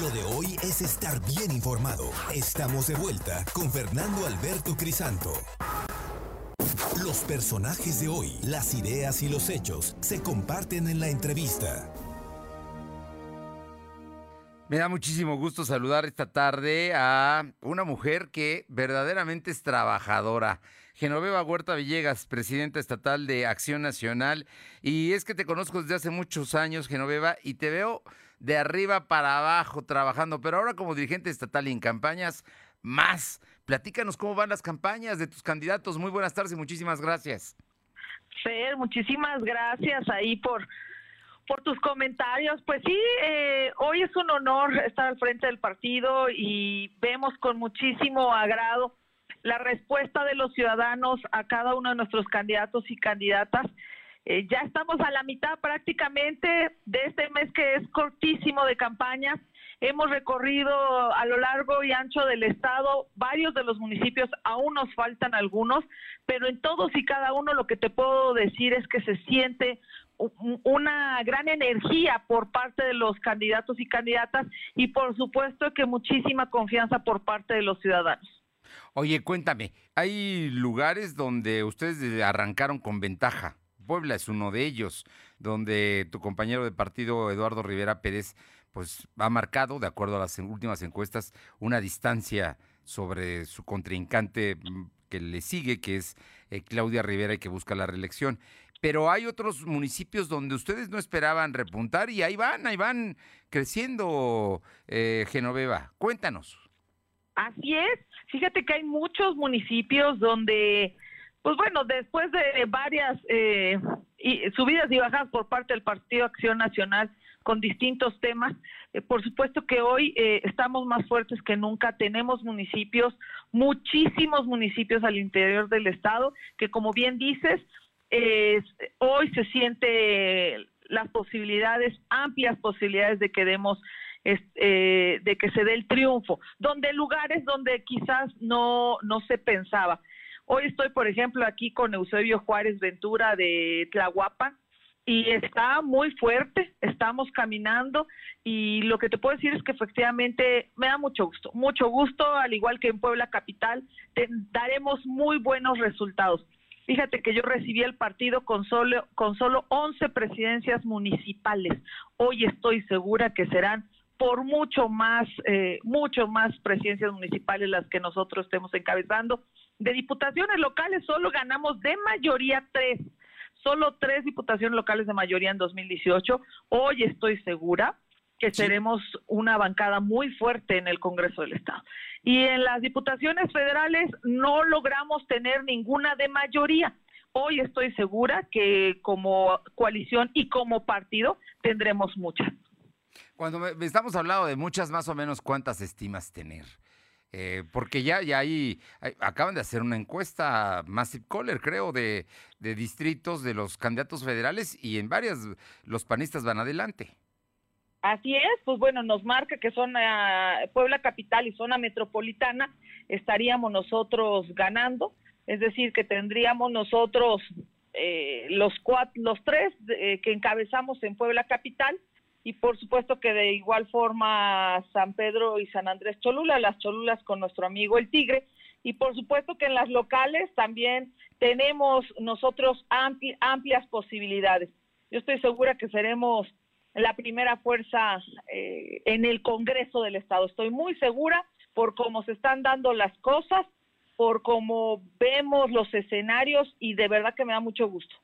Lo de hoy es estar bien informado. Estamos de vuelta con Fernando Alberto Crisanto. Los personajes de hoy, las ideas y los hechos se comparten en la entrevista. Me da muchísimo gusto saludar esta tarde a una mujer que verdaderamente es trabajadora. Genoveva Huerta Villegas, presidenta estatal de Acción Nacional. Y es que te conozco desde hace muchos años, Genoveva, y te veo de arriba para abajo trabajando, pero ahora como dirigente estatal y en campañas, más. Platícanos cómo van las campañas de tus candidatos. Muy buenas tardes y muchísimas gracias. Fer, muchísimas gracias ahí por, por tus comentarios. Pues sí, eh, hoy es un honor estar al frente del partido y vemos con muchísimo agrado la respuesta de los ciudadanos a cada uno de nuestros candidatos y candidatas. Eh, ya estamos a la mitad prácticamente de este mes que es cortísimo de campaña. Hemos recorrido a lo largo y ancho del estado varios de los municipios, aún nos faltan algunos, pero en todos y cada uno lo que te puedo decir es que se siente una gran energía por parte de los candidatos y candidatas y por supuesto que muchísima confianza por parte de los ciudadanos. Oye, cuéntame, hay lugares donde ustedes arrancaron con ventaja. Puebla es uno de ellos, donde tu compañero de partido, Eduardo Rivera Pérez, pues ha marcado, de acuerdo a las últimas encuestas, una distancia sobre su contrincante mm, que le sigue, que es eh, Claudia Rivera y que busca la reelección. Pero hay otros municipios donde ustedes no esperaban repuntar y ahí van, ahí van creciendo, eh, Genoveva. Cuéntanos. Así es. Fíjate que hay muchos municipios donde pues bueno, después de varias eh, subidas y bajadas por parte del Partido Acción Nacional con distintos temas, eh, por supuesto que hoy eh, estamos más fuertes que nunca. Tenemos municipios, muchísimos municipios al interior del estado, que como bien dices, hoy se siente las posibilidades, amplias posibilidades de que demos de que se dé el triunfo, donde lugares donde quizás no, no se pensaba. Hoy estoy, por ejemplo, aquí con Eusebio Juárez Ventura de Tlahuapan y está muy fuerte, estamos caminando y lo que te puedo decir es que efectivamente me da mucho gusto, mucho gusto, al igual que en Puebla Capital, daremos muy buenos resultados. Fíjate que yo recibí el partido con solo, con solo 11 presidencias municipales. Hoy estoy segura que serán por mucho más, eh, mucho más presidencias municipales las que nosotros estemos encabezando de diputaciones locales solo ganamos de mayoría tres, solo tres diputaciones locales de mayoría en 2018. Hoy estoy segura que seremos una bancada muy fuerte en el Congreso del Estado. Y en las diputaciones federales no logramos tener ninguna de mayoría. Hoy estoy segura que como coalición y como partido tendremos muchas. Cuando estamos hablando de muchas, más o menos, ¿cuántas estimas tener? Eh, porque ya, ya hay, acaban de hacer una encuesta, Massive Caller, creo, de, de distritos de los candidatos federales y en varias los panistas van adelante. Así es, pues bueno, nos marca que zona Puebla capital y zona metropolitana estaríamos nosotros ganando, es decir, que tendríamos nosotros eh, los cuatro, los tres eh, que encabezamos en Puebla capital y por supuesto que de igual forma San Pedro y San Andrés Cholula, las Cholulas con nuestro amigo el Tigre y por supuesto que en las locales también tenemos nosotros amplias posibilidades. Yo estoy segura que seremos la primera fuerza eh, en el Congreso del Estado. Estoy muy segura por cómo se están dando las cosas, por cómo vemos los escenarios y de verdad que me da mucho gusto.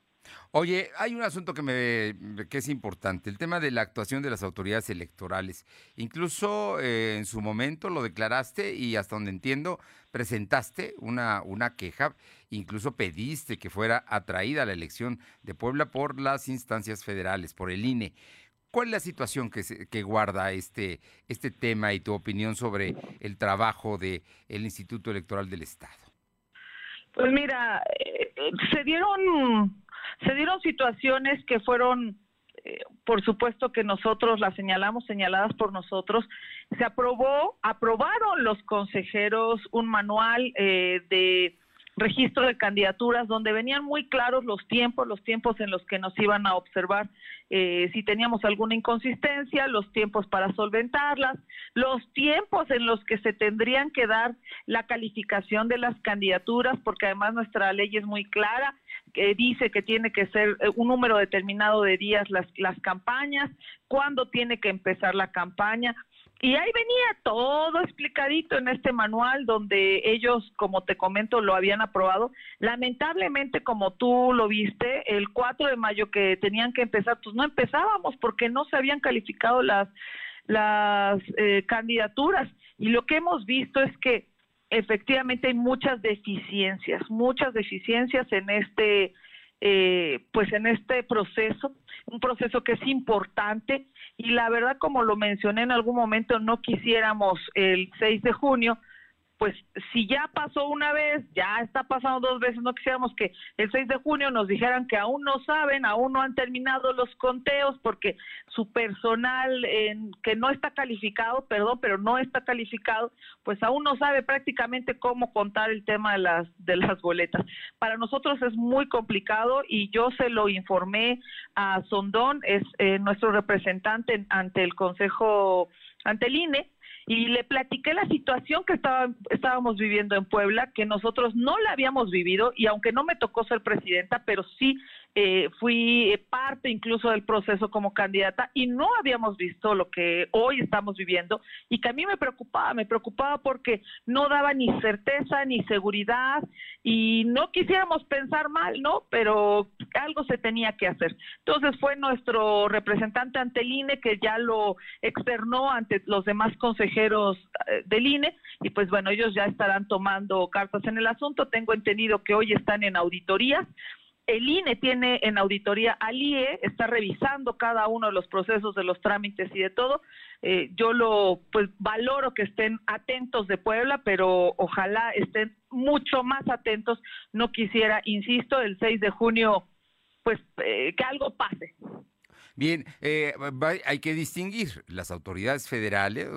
Oye, hay un asunto que me que es importante, el tema de la actuación de las autoridades electorales. Incluso eh, en su momento lo declaraste y hasta donde entiendo presentaste una, una queja, incluso pediste que fuera atraída la elección de Puebla por las instancias federales, por el INE. ¿Cuál es la situación que, que guarda este, este tema y tu opinión sobre el trabajo del el Instituto Electoral del Estado? Pues mira, eh, se dieron se dieron situaciones que fueron, eh, por supuesto que nosotros las señalamos, señaladas por nosotros. Se aprobó, aprobaron los consejeros un manual eh, de registro de candidaturas donde venían muy claros los tiempos, los tiempos en los que nos iban a observar eh, si teníamos alguna inconsistencia, los tiempos para solventarlas, los tiempos en los que se tendrían que dar la calificación de las candidaturas, porque además nuestra ley es muy clara, que dice que tiene que ser eh, un número determinado de días las, las campañas, cuándo tiene que empezar la campaña. Y ahí venía todo explicadito en este manual donde ellos, como te comento, lo habían aprobado. Lamentablemente, como tú lo viste, el 4 de mayo que tenían que empezar, pues no empezábamos porque no se habían calificado las, las eh, candidaturas. Y lo que hemos visto es que efectivamente hay muchas deficiencias, muchas deficiencias en este, eh, pues en este proceso, un proceso que es importante. Y la verdad, como lo mencioné en algún momento, no quisiéramos el 6 de junio pues si ya pasó una vez, ya está pasando dos veces, no quisiéramos que el 6 de junio nos dijeran que aún no saben, aún no han terminado los conteos porque su personal que no está calificado, perdón, pero no está calificado, pues aún no sabe prácticamente cómo contar el tema de las de las boletas. Para nosotros es muy complicado y yo se lo informé a Sondón, es eh, nuestro representante ante el Consejo ante el INE y le platiqué la situación que estaba, estábamos viviendo en Puebla, que nosotros no la habíamos vivido y aunque no me tocó ser presidenta, pero sí eh, fui parte incluso del proceso como candidata y no habíamos visto lo que hoy estamos viviendo y que a mí me preocupaba, me preocupaba porque no daba ni certeza ni seguridad y no quisiéramos pensar mal, ¿no? Pero algo se tenía que hacer. Entonces fue nuestro representante ante el INE que ya lo externó ante los demás consejeros eh, del INE y pues bueno, ellos ya estarán tomando cartas en el asunto. Tengo entendido que hoy están en auditorías el INE tiene en auditoría al IE, está revisando cada uno de los procesos de los trámites y de todo. Eh, yo lo pues valoro que estén atentos de Puebla, pero ojalá estén mucho más atentos. No quisiera, insisto, el 6 de junio, pues eh, que algo pase. Bien, eh, hay que distinguir las autoridades federales,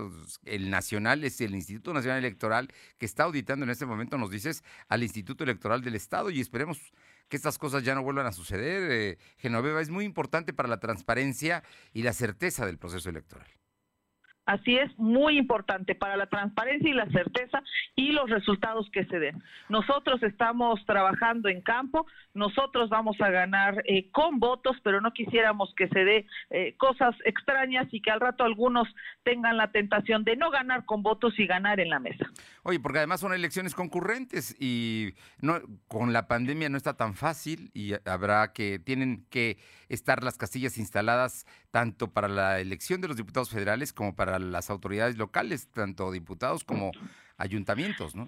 el nacional es el Instituto Nacional Electoral que está auditando en este momento, nos dices, al Instituto Electoral del Estado y esperemos que estas cosas ya no vuelvan a suceder. Eh, Genoveva, es muy importante para la transparencia y la certeza del proceso electoral. Así es, muy importante para la transparencia y la certeza y los resultados que se den. Nosotros estamos trabajando en campo, nosotros vamos a ganar eh, con votos, pero no quisiéramos que se dé eh, cosas extrañas y que al rato algunos tengan la tentación de no ganar con votos y ganar en la mesa. Oye, porque además son elecciones concurrentes y no, con la pandemia no está tan fácil y habrá que, tienen que estar las castillas instaladas tanto para la elección de los diputados federales como para las autoridades locales, tanto diputados como ayuntamientos, ¿no?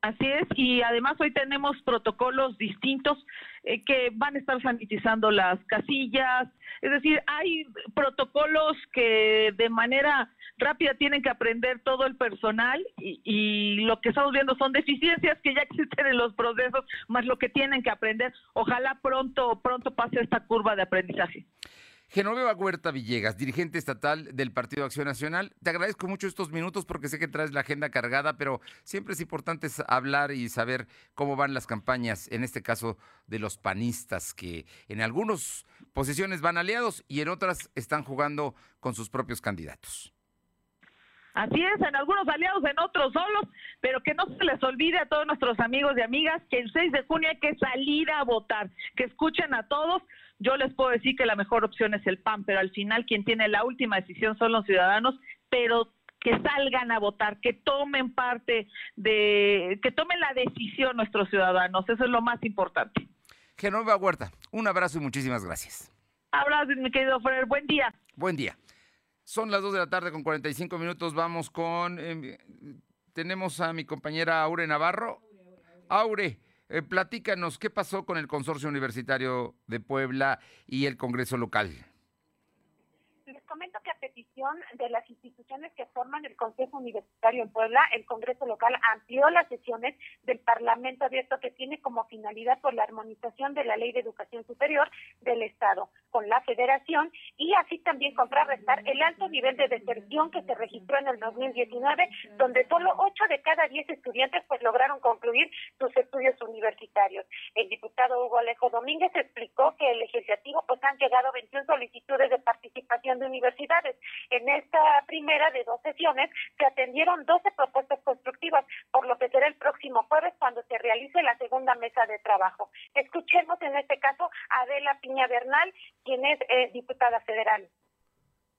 Así es, y además hoy tenemos protocolos distintos eh, que van a estar sanitizando las casillas, es decir, hay protocolos que de manera rápida tienen que aprender todo el personal y, y, lo que estamos viendo son deficiencias que ya existen en los procesos, más lo que tienen que aprender. Ojalá pronto, pronto pase esta curva de aprendizaje. Genoveva Huerta Villegas, dirigente estatal del Partido Acción Nacional. Te agradezco mucho estos minutos porque sé que traes la agenda cargada, pero siempre es importante hablar y saber cómo van las campañas, en este caso de los panistas, que en algunas posiciones van aliados y en otras están jugando con sus propios candidatos. Así es, en algunos aliados, en otros solos, pero que no se les olvide a todos nuestros amigos y amigas que el 6 de junio hay que salir a votar, que escuchen a todos. Yo les puedo decir que la mejor opción es el PAN, pero al final quien tiene la última decisión son los ciudadanos, pero que salgan a votar, que tomen parte de, que tomen la decisión nuestros ciudadanos, eso es lo más importante. Genova Huerta, un abrazo y muchísimas gracias. Abrazo, mi querido Fer, buen día. Buen día. Son las 2 de la tarde con 45 minutos. Vamos con. Eh, tenemos a mi compañera Aure Navarro. Aure, eh, platícanos qué pasó con el Consorcio Universitario de Puebla y el Congreso local. Les comento que a petición de las instituciones que forman el Consejo Universitario en Puebla, el Congreso local amplió las sesiones del Parlamento abierto que tiene como finalidad por la armonización de la Ley de Educación Superior del Estado con la Federación y así también contrarrestar el alto nivel de deserción que se registró en el 2019, donde solo 8 de cada 10 estudiantes pues lograron concluir sus estudios universitarios. El diputado Hugo Alejo Domínguez explicó que el legislativo pues han llegado 21 solicitudes de participación de universidades. En esta primera de dos sesiones se atendieron 12 propuestas constructivas, por lo que será el próximo jueves cuando se realice la segunda mesa de trabajo. Escuchemos en este caso a Adela Piña Bernal, quien es eh, diputada federal.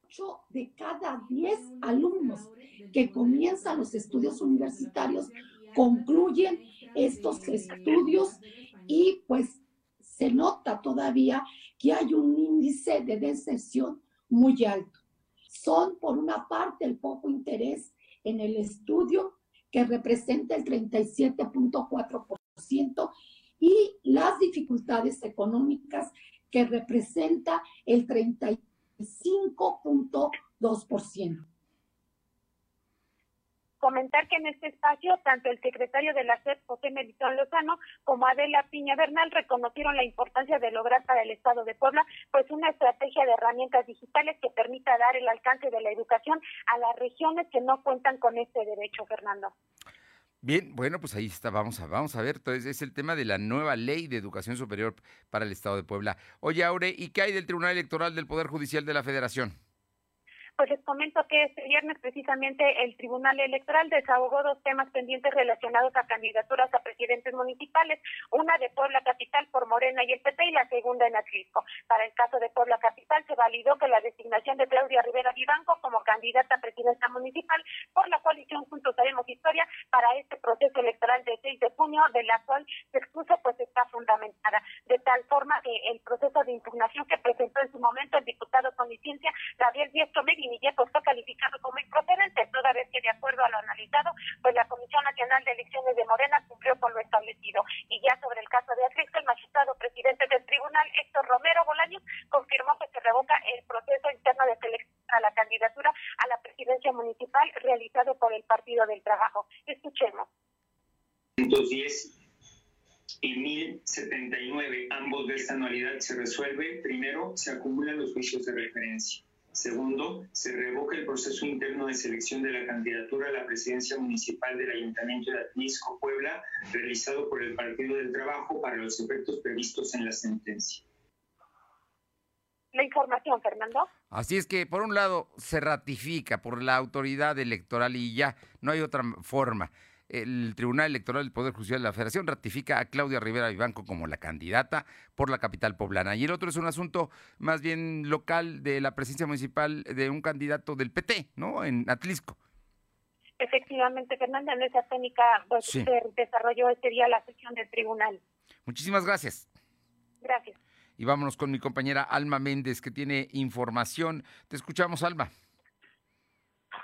8 de cada 10 alumnos que comienzan los estudios universitarios concluyen estos estudios y pues se nota todavía que hay un índice de deserción muy alto. Son, por una parte, el poco interés en el estudio, que representa el 37.4%, y las dificultades económicas, que representa el 35.2% comentar que en este espacio tanto el secretario de la SED, José Melitón Lozano, como Adela Piña Bernal reconocieron la importancia de lograr para el Estado de Puebla pues una estrategia de herramientas digitales que permita dar el alcance de la educación a las regiones que no cuentan con este derecho, Fernando. Bien, bueno, pues ahí está, vamos a, vamos a ver, entonces es el tema de la nueva ley de educación superior para el Estado de Puebla. Oye, Aure, ¿y qué hay del Tribunal Electoral del Poder Judicial de la Federación? Pues les comento que este viernes precisamente el Tribunal Electoral desahogó dos temas pendientes relacionados a candidaturas a presidentes municipales, una de Puebla Capital por Morena y el PT y la segunda en Atlisco. Para el caso de Puebla Capital se validó que la designación de Claudia Rivera Vivanco como candidata a presidenta municipal por la coalición Juntos Haremos Historia para este proceso electoral del 6 de junio, de la cual se expuso pues está fundamentada. Tal forma que el proceso de impugnación que presentó en su momento el diputado con licencia Gabriel Diestro Megui pues fue calificado como improcedente, toda vez que de acuerdo a lo analizado, pues la Comisión Nacional de Elecciones de Morena cumplió con lo establecido. Y ya sobre el caso de Atlisco, el magistrado presidente del tribunal, Héctor Romero Bolaños, confirmó que se revoca el proceso interno de selección a la candidatura a la presidencia municipal realizado por el Partido del Trabajo. Escuchemos. 110 y 1079, ambos de esta anualidad se resuelve. Primero, se acumulan los juicios de referencia. Segundo, se revoca el proceso interno de selección de la candidatura a la presidencia municipal del Ayuntamiento de Atlisco, Puebla, realizado por el Partido del Trabajo para los efectos previstos en la sentencia. La información, Fernando. Así es que, por un lado, se ratifica por la autoridad electoral y ya no hay otra forma el Tribunal Electoral del Poder Judicial de la Federación ratifica a Claudia Rivera Vivanco como la candidata por la capital poblana. Y el otro es un asunto más bien local de la presidencia municipal de un candidato del PT, ¿no? En Atlisco. Efectivamente, Fernanda, en esa técnica pues, se desarrolló este día la sesión del tribunal. Muchísimas gracias. Gracias. Y vámonos con mi compañera Alma Méndez, que tiene información. Te escuchamos, Alma.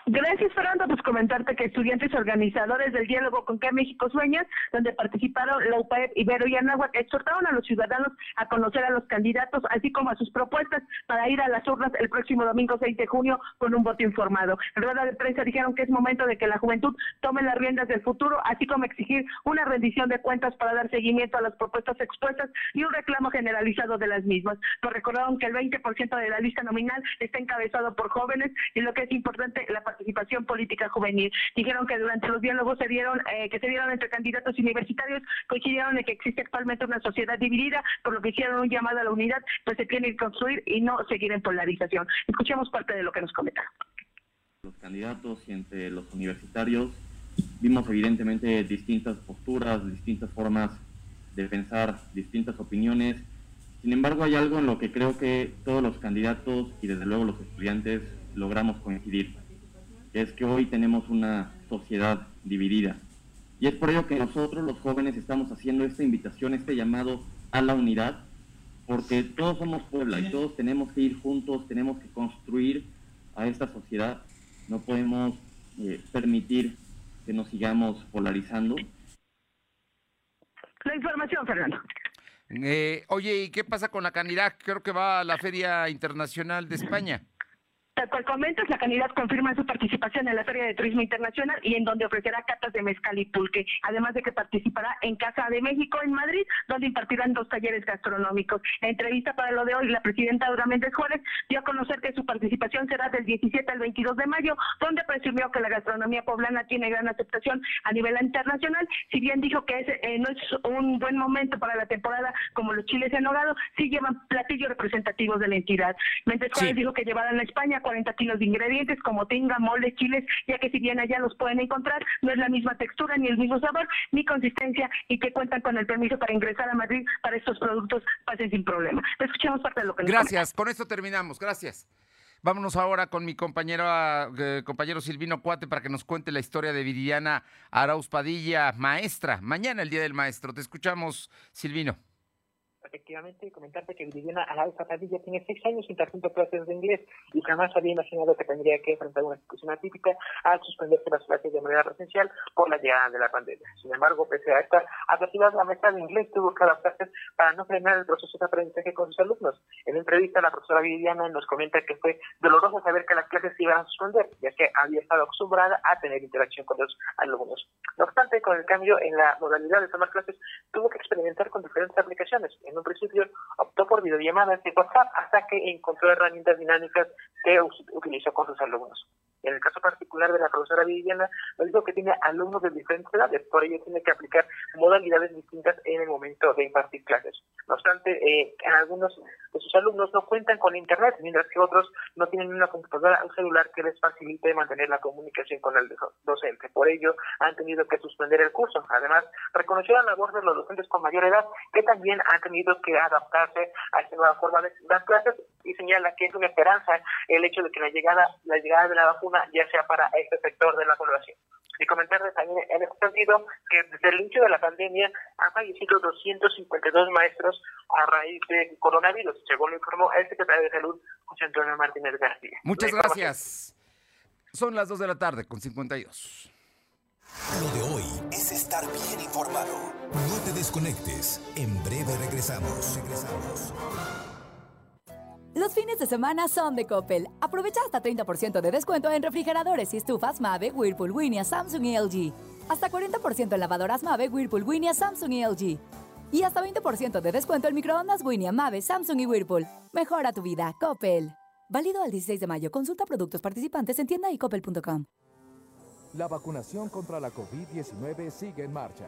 Gracias, Fernando. Pues comentarte que estudiantes organizadores del diálogo con qué México Sueñas, donde participaron la UPAEP, Ibero y Anáhuac, exhortaron a los ciudadanos a conocer a los candidatos, así como a sus propuestas para ir a las urnas el próximo domingo 6 de junio con un voto informado. En rueda de prensa dijeron que es momento de que la juventud tome las riendas del futuro, así como exigir una rendición de cuentas para dar seguimiento a las propuestas expuestas y un reclamo generalizado de las mismas. Nos recordaron que el 20% de la lista nominal está encabezado por jóvenes y lo que es importante, la participación política juvenil. Dijeron que durante los diálogos se dieron, eh, que se dieron entre candidatos universitarios, coincidieron en que existe actualmente una sociedad dividida, por lo que hicieron un llamado a la unidad, pues se tiene que construir y no seguir en polarización. Escuchemos parte de lo que nos comentaron. Los candidatos y entre los universitarios vimos evidentemente distintas posturas, distintas formas de pensar, distintas opiniones. Sin embargo, hay algo en lo que creo que todos los candidatos y desde luego los estudiantes logramos coincidir es que hoy tenemos una sociedad dividida. Y es por ello que nosotros los jóvenes estamos haciendo esta invitación, este llamado a la unidad, porque todos somos Puebla y todos tenemos que ir juntos, tenemos que construir a esta sociedad. No podemos eh, permitir que nos sigamos polarizando. La información, Fernando. Eh, oye, ¿y qué pasa con la candidata? Creo que va a la Feria Internacional de España. Tal cual comentas, la candidata confirma su participación en la Feria de Turismo Internacional y en donde ofrecerá catas de mezcal y pulque, además de que participará en Casa de México en Madrid, donde impartirán dos talleres gastronómicos. En entrevista para lo de hoy, la presidenta Dura Méndez Juárez dio a conocer que su participación será del 17 al 22 de mayo, donde presumió que la gastronomía poblana tiene gran aceptación a nivel internacional. Si bien dijo que ese, eh, no es un buen momento para la temporada como los chiles en hogado, sí llevan platillos representativos de la entidad. Méndez Juárez dijo que llevarán a España 40 kilos de ingredientes como tinga, mole, chiles, ya que si bien allá los pueden encontrar, no es la misma textura, ni el mismo sabor, ni consistencia, y que cuentan con el permiso para ingresar a Madrid para estos productos, pasen sin problema. Escuchemos parte de lo que nos Gracias, con esto terminamos, gracias. Vámonos ahora con mi compañero, eh, compañero Silvino Cuate para que nos cuente la historia de Viridiana Arauz Padilla, maestra. Mañana el Día del Maestro. Te escuchamos, Silvino efectivamente, comentarte que Viviana Alauza Padilla tiene seis años interrumpiendo clases de inglés y jamás había imaginado que tendría que enfrentar una situación atípica al suspenderse las clases de manera presencial por la llegada de la pandemia. Sin embargo, pese a esta adversidad, la maestra de inglés tuvo que adaptarse para no frenar el proceso de aprendizaje con sus alumnos. En entrevista, la profesora Viviana nos comenta que fue doloroso saber que las clases se iban a suspender, ya que había estado acostumbrada a tener interacción con los alumnos. No obstante, con el cambio en la modalidad de tomar clases, tuvo que experimentar con diferentes aplicaciones. En principio optó por videollamadas de WhatsApp hasta que encontró herramientas dinámicas que utilizó con sus alumnos. En el caso particular de la profesora Viviana, nos dijo que tiene alumnos de diferentes edades, por ello tiene que aplicar modalidades distintas en el momento de impartir clases. No obstante, eh, algunos de sus alumnos no cuentan con Internet, mientras que otros no tienen una computadora o celular que les facilite mantener la comunicación con el docente. Por ello, han tenido que suspender el curso. Además, reconoció la labor de los docentes con mayor edad, que también han tenido que adaptarse a esta nueva forma de dar clases y señala que es una esperanza el hecho de que la llegada, la llegada de la vacuna ya sea para este sector de la población. Y comentarles también en este sentido que desde el inicio de la pandemia han fallecido 252 maestros a raíz de coronavirus, según lo informó el secretario de Salud, José Antonio Martínez García. Muchas gracias. Son las 2 de la tarde con 52. Lo de hoy es estar bien informado. No te desconectes. En breve regresamos. Regresamos. Los fines de semana son de Coppel. Aprovecha hasta 30% de descuento en refrigeradores y estufas Mave, Whirlpool, Winia, Samsung y LG. Hasta 40% en lavadoras Mave, Whirlpool, Winia, Samsung y LG. Y hasta 20% de descuento en microondas Winia, Mave, Samsung y Whirlpool. Mejora tu vida, Coppel. Válido al 16 de mayo. Consulta productos participantes en tienda y coppel.com. La vacunación contra la COVID-19 sigue en marcha.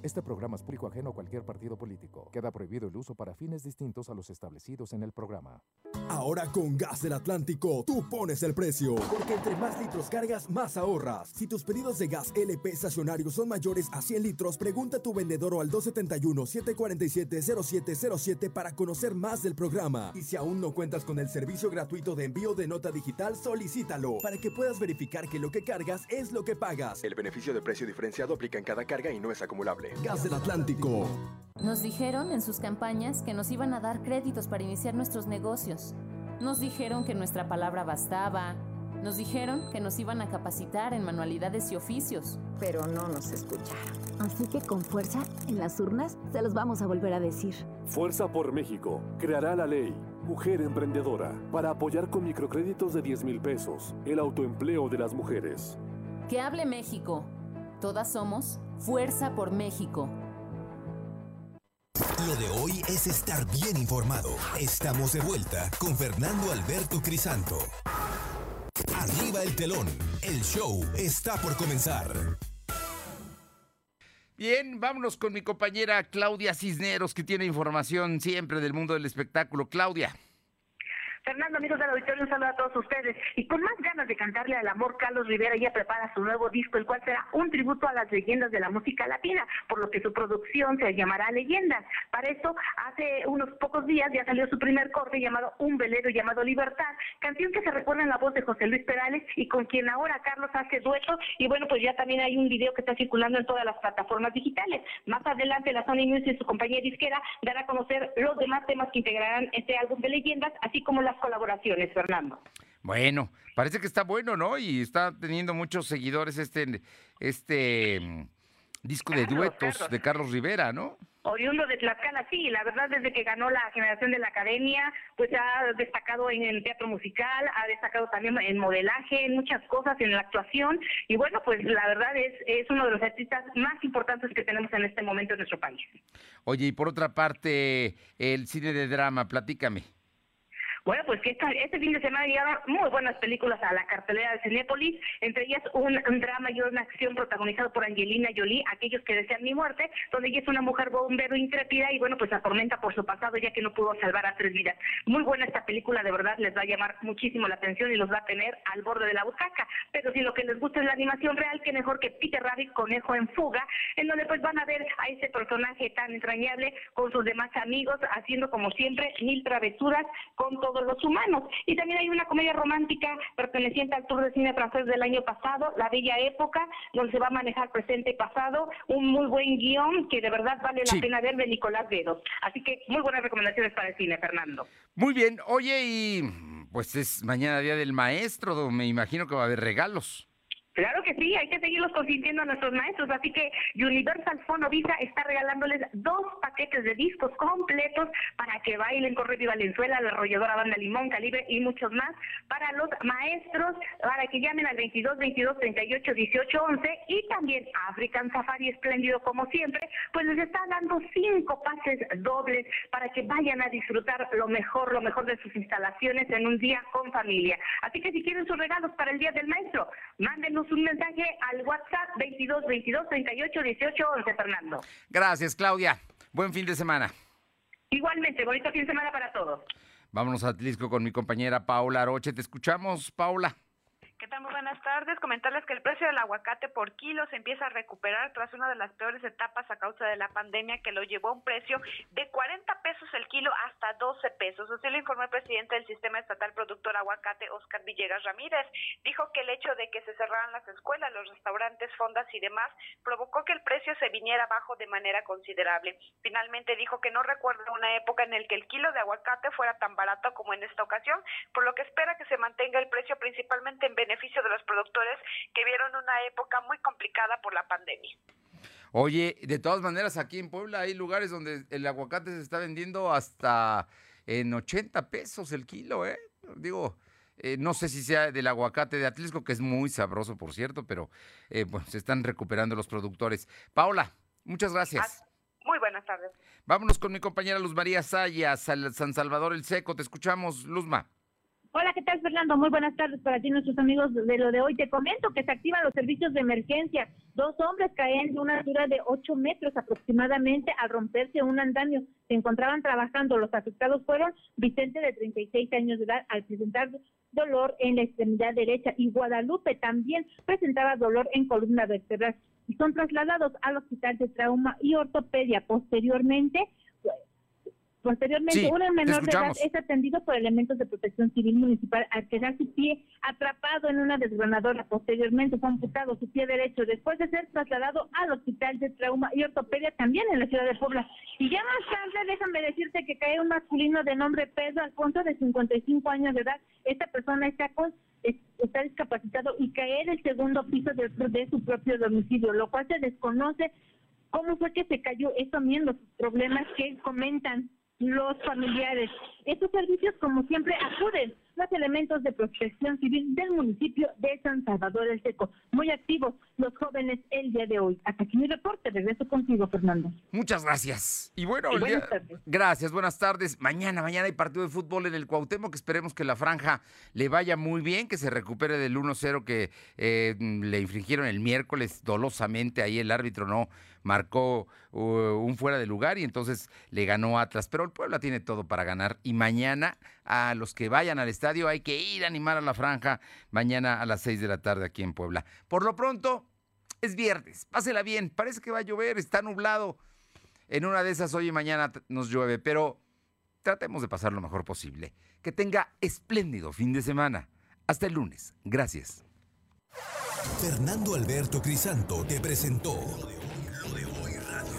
Este programa es público ajeno a cualquier partido político. Queda prohibido el uso para fines distintos a los establecidos en el programa. Ahora con Gas del Atlántico, tú pones el precio. Porque entre más litros cargas, más ahorras. Si tus pedidos de gas LP estacionario son mayores a 100 litros, pregunta a tu vendedor o al 271-747-0707 para conocer más del programa. Y si aún no cuentas con el servicio gratuito de envío de nota digital, solicítalo para que puedas verificar que lo que cargas es lo que pagas. El beneficio de precio diferenciado aplica en cada carga y no es acumulable. Gas del Atlántico. Nos dijeron en sus campañas que nos iban a dar créditos para iniciar nuestros negocios. Nos dijeron que nuestra palabra bastaba. Nos dijeron que nos iban a capacitar en manualidades y oficios. Pero no nos escucharon. Así que con fuerza, en las urnas, se los vamos a volver a decir. Fuerza por México creará la ley Mujer Emprendedora para apoyar con microcréditos de 10 mil pesos el autoempleo de las mujeres. Que hable México. Todas somos Fuerza por México. Lo de hoy es estar bien informado. Estamos de vuelta con Fernando Alberto Crisanto. Arriba el telón. El show está por comenzar. Bien, vámonos con mi compañera Claudia Cisneros, que tiene información siempre del mundo del espectáculo. Claudia. Fernando, amigos del auditorio, un saludo a todos ustedes. Y con más ganas de cantarle al amor, Carlos Rivera ya prepara su nuevo disco, el cual será un tributo a las leyendas de la música latina, por lo que su producción se llamará Leyendas. Para eso, hace unos pocos días ya salió su primer corte llamado Un velero llamado Libertad, canción que se recuerda en la voz de José Luis Perales y con quien ahora Carlos hace dueto. Y bueno, pues ya también hay un video que está circulando en todas las plataformas digitales. Más adelante, la Sony Music y su compañía disquera dará a conocer los demás temas que integrarán este álbum de leyendas, así como las colaboraciones, Fernando. Bueno, parece que está bueno, ¿no? Y está teniendo muchos seguidores este, este mm, disco de duetos Carlos. de Carlos Rivera, ¿no? Oriundo de Tlaxcala, sí, la verdad desde que ganó la generación de la academia, pues ha destacado en el teatro musical, ha destacado también en modelaje, en muchas cosas, en la actuación, y bueno, pues la verdad es, es uno de los artistas más importantes que tenemos en este momento en nuestro país. Oye, y por otra parte, el cine de drama, platícame. Bueno, pues que esta- este fin de semana llegaron muy buenas películas a la cartelera de Cinépolis, entre ellas un, drama y una acción protagonizado por Angelina Jolie, Aquellos que desean mi muerte, donde ella es una mujer bombero intrépida y bueno, pues atormenta por su pasado ya que no pudo salvar a tres vidas. Muy buena esta película, de verdad les va a llamar muchísimo la atención y los va a tener al borde de la butaca. Pero si lo que les gusta es la animación real, que mejor que Peter Rabbit, Conejo en Fuga, en donde pues van a ver a ese personaje tan entrañable con sus demás amigos, haciendo como siempre mil travesuras con todos los humanos. Y también hay una comedia romántica perteneciente al Tour de Cine francés del año pasado, La Bella Época, donde se va a manejar presente y pasado, un muy buen guion que de verdad vale Sí. la pena ver de Nicolás Vedo. Así que muy buenas recomendaciones para el cine, Fernando. Muy bien, oye, y pues es mañana Día del Maestro, me imagino que va a haber regalos. Claro que sí, hay que seguirlos consintiendo a nuestros maestros, así que Universal Fono Visa está regalándoles dos paquetes de discos completos para que bailen con Revi Valenzuela, la arrolladora Banda Limón, Calibre y muchos más para los maestros, para que llamen al 22 22 38 18 11 y también African Safari Espléndido como siempre, pues les está dando cinco pases dobles para que vayan a disfrutar lo mejor, lo mejor de sus instalaciones en un día con familia. Así que si quieren sus regalos para el Día del Maestro, mándenos un mensaje al WhatsApp 22 22 38 18 11, Fernando. Gracias, Claudia. Buen fin de semana. Igualmente, bonito fin de semana para todos. Vámonos a Atlisco con mi compañera Paula Aroche. Te escuchamos, Paula. ¿Qué tal? Muy buenas tardes. Comentarles que el precio del aguacate por kilo se empieza a recuperar tras una de las peores etapas a causa de la pandemia que lo llevó a un precio de 40 pesos el kilo hasta 12 pesos. Así lo informó el presidente del Sistema Estatal Productor Aguacate, Oscar Villegas Ramírez. Dijo que el hecho de que se cerraran las escuelas, los restaurantes, fondas y demás provocó que el precio se viniera abajo de manera considerable. Finalmente dijo que no recuerda una época en la que el kilo de aguacate fuera tan barato como en esta ocasión, por lo que espera que se mantenga el precio principalmente en beneficio de los productores que vieron una época muy complicada por la pandemia. Oye, de todas maneras, aquí en Puebla hay lugares donde el aguacate se está vendiendo hasta en 80 pesos el kilo, ¿eh? Digo, eh, no sé si sea del aguacate de Atlisco, que es muy sabroso, por cierto, pero eh, bueno, se están recuperando los productores. Paula, muchas gracias. Muy buenas tardes. Vámonos con mi compañera Luz María Sayas, al San Salvador el Seco. Te escuchamos, Luzma. Hola, ¿qué tal, Fernando? Muy buenas tardes para ti, nuestros amigos de lo de hoy. Te comento que se activan los servicios de emergencia. Dos hombres caen de una altura de 8 metros aproximadamente al romperse un andamio. Se encontraban trabajando. Los afectados fueron Vicente, de 36 años de edad, al presentar dolor en la extremidad derecha, y Guadalupe también presentaba dolor en columna vertebral. Y son trasladados al Hospital de Trauma y Ortopedia. Posteriormente, Posteriormente, un menor de edad es atendido por elementos de protección civil municipal al quedar su pie atrapado en una desgranadora. Posteriormente fue amputado su pie derecho después de ser trasladado al Hospital de Trauma y Ortopedia también en la ciudad de Puebla. Y ya más tarde, déjame decirte que cae un masculino de nombre Pedro Alfonso de 55 años de edad. Esta persona está con está discapacitado y cae en el segundo piso de, de su propio domicilio, lo cual se desconoce cómo fue que se cayó. Eso también los problemas que comentan los familiares. Estos servicios, como siempre, acuden los elementos de protección civil del municipio de San Salvador del Seco. Muy activos los jóvenes el día de hoy. Hasta aquí mi reporte. Regreso contigo, Fernando. Muchas gracias. Y bueno, gracias, buenas tardes. Mañana, mañana hay partido de fútbol en el Cuauhtémoc. Esperemos que la franja le vaya muy bien, que se recupere del 1-0 que eh, le infringieron el miércoles dolosamente. Ahí el árbitro no marcó uh, un fuera de lugar y entonces le ganó Atlas. Pero el Puebla tiene todo para ganar y mañana a los que vayan al estadio hay que ir a animar a la franja mañana a las 6 de la tarde aquí en Puebla. Por lo pronto, es viernes, pásela bien, parece que va a llover, está nublado. En una de esas hoy y mañana nos llueve, pero tratemos de pasar lo mejor posible. Que tenga espléndido fin de semana. Hasta el lunes. Gracias. Fernando Alberto Crisanto te presentó